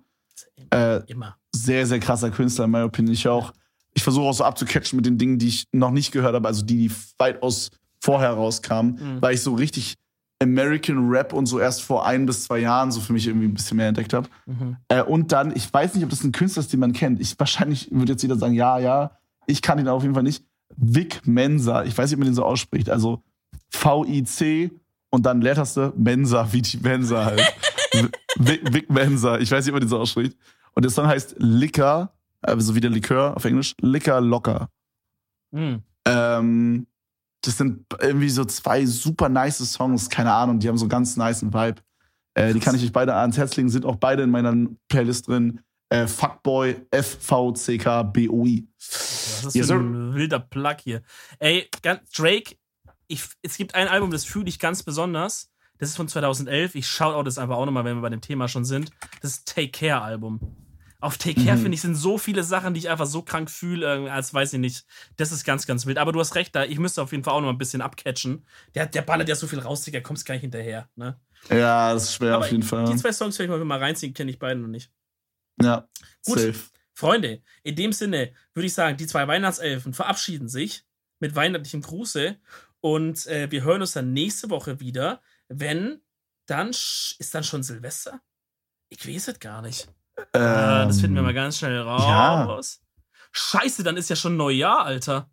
Äh, Immer. sehr, sehr krasser Künstler, in meiner Opinion. Ich auch. Ich versuche auch so abzucatchen mit den Dingen, die ich noch nicht gehört habe, also die, die weitaus vorher rauskamen, Mhm. weil ich so richtig American Rap und so erst vor ein bis zwei Jahren so für mich irgendwie ein bisschen mehr entdeckt habe. Mhm. Äh, und dann, ich weiß nicht, ob das ein Künstler ist, den man kennt. Ich wahrscheinlich würde jetzt jeder sagen, ja, ja. Ich kann ihn auf jeden Fall nicht. Vic Mensa. Ich weiß nicht, ob man den so ausspricht. Also V-I-C und dann Leertaste Mensa, wie die Mensa halt. Vic, Vic Mensa. Ich weiß nicht, ob man den so ausspricht. Und der Song heißt Liquor, also wie der Likör auf Englisch. Liquor Locker. Mhm. Ähm, das sind irgendwie so zwei super nice Songs, keine Ahnung, die haben so einen ganz nice Vibe. Äh, die kann ich euch beide ans Herz legen, sind auch beide in meiner Playlist drin. Äh, Fuckboy, F-V-C-K-B-O-I. Was ist das Yes, ein wilder Plug hier? Ey, Drake, ich, es gibt ein Album, das fühle ich ganz besonders. Das ist von 2011. Ich schaue das einfach auch nochmal, wenn wir bei dem Thema schon sind. Das Take Care Album. Auf Take Care, Mhm. finde ich, sind so viele Sachen, die ich einfach so krank fühle, äh, als weiß ich nicht. Das ist ganz, ganz wild. Aber du hast recht, da ich müsste auf jeden Fall auch noch mal ein bisschen abcatchen. Der, der ballert ja so viel raus, Digga, kommst gar nicht hinterher. Ne? Ja, das ist schwer Aber auf jeden Fall. Die zwei Songs werde ich mal reinziehen, kenne ich beide noch nicht. Ja, Gut. safe. Freunde, in dem Sinne würde ich sagen, die zwei Weihnachtselfen verabschieden sich mit weihnachtlichem Gruße und äh, wir hören uns dann nächste Woche wieder, wenn dann sch- ist dann schon Silvester? Ich weiß es gar nicht. Ah, das finden wir mal ganz schnell raus. Scheiße, dann ist ja schon Neujahr, Alter.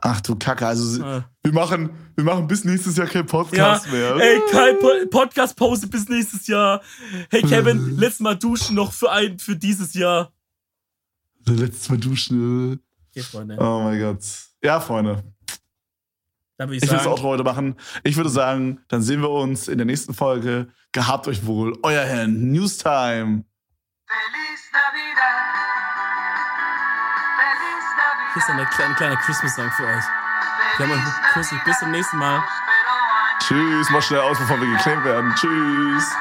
Ach du Kacke, also Äh, wir machen, wir machen bis nächstes Jahr keinen Podcast Ja, mehr. ey, kein po Podcast-Pause bis nächstes Jahr. Hey Kevin, letztes Mal duschen noch für ein, für dieses Jahr. Letztes Mal duschen. Okay, Freunde. Oh mein Gott. Ja, Freunde. Dann würde ich Ich will das sagen, Outro heute machen. Ich würde sagen, dann sehen wir uns in der nächsten Folge. Gehabt euch wohl. Euer Herr Newstime. Feliz Navidad. Feliz Navidad. hier ist dann ein kleiner, kleiner Christmas-Song für euch. Wir haben euch grüß dich. Bis zum nächsten Mal. Tschüss. Mach schnell aus, bevor wir geclaimt werden. Tschüss.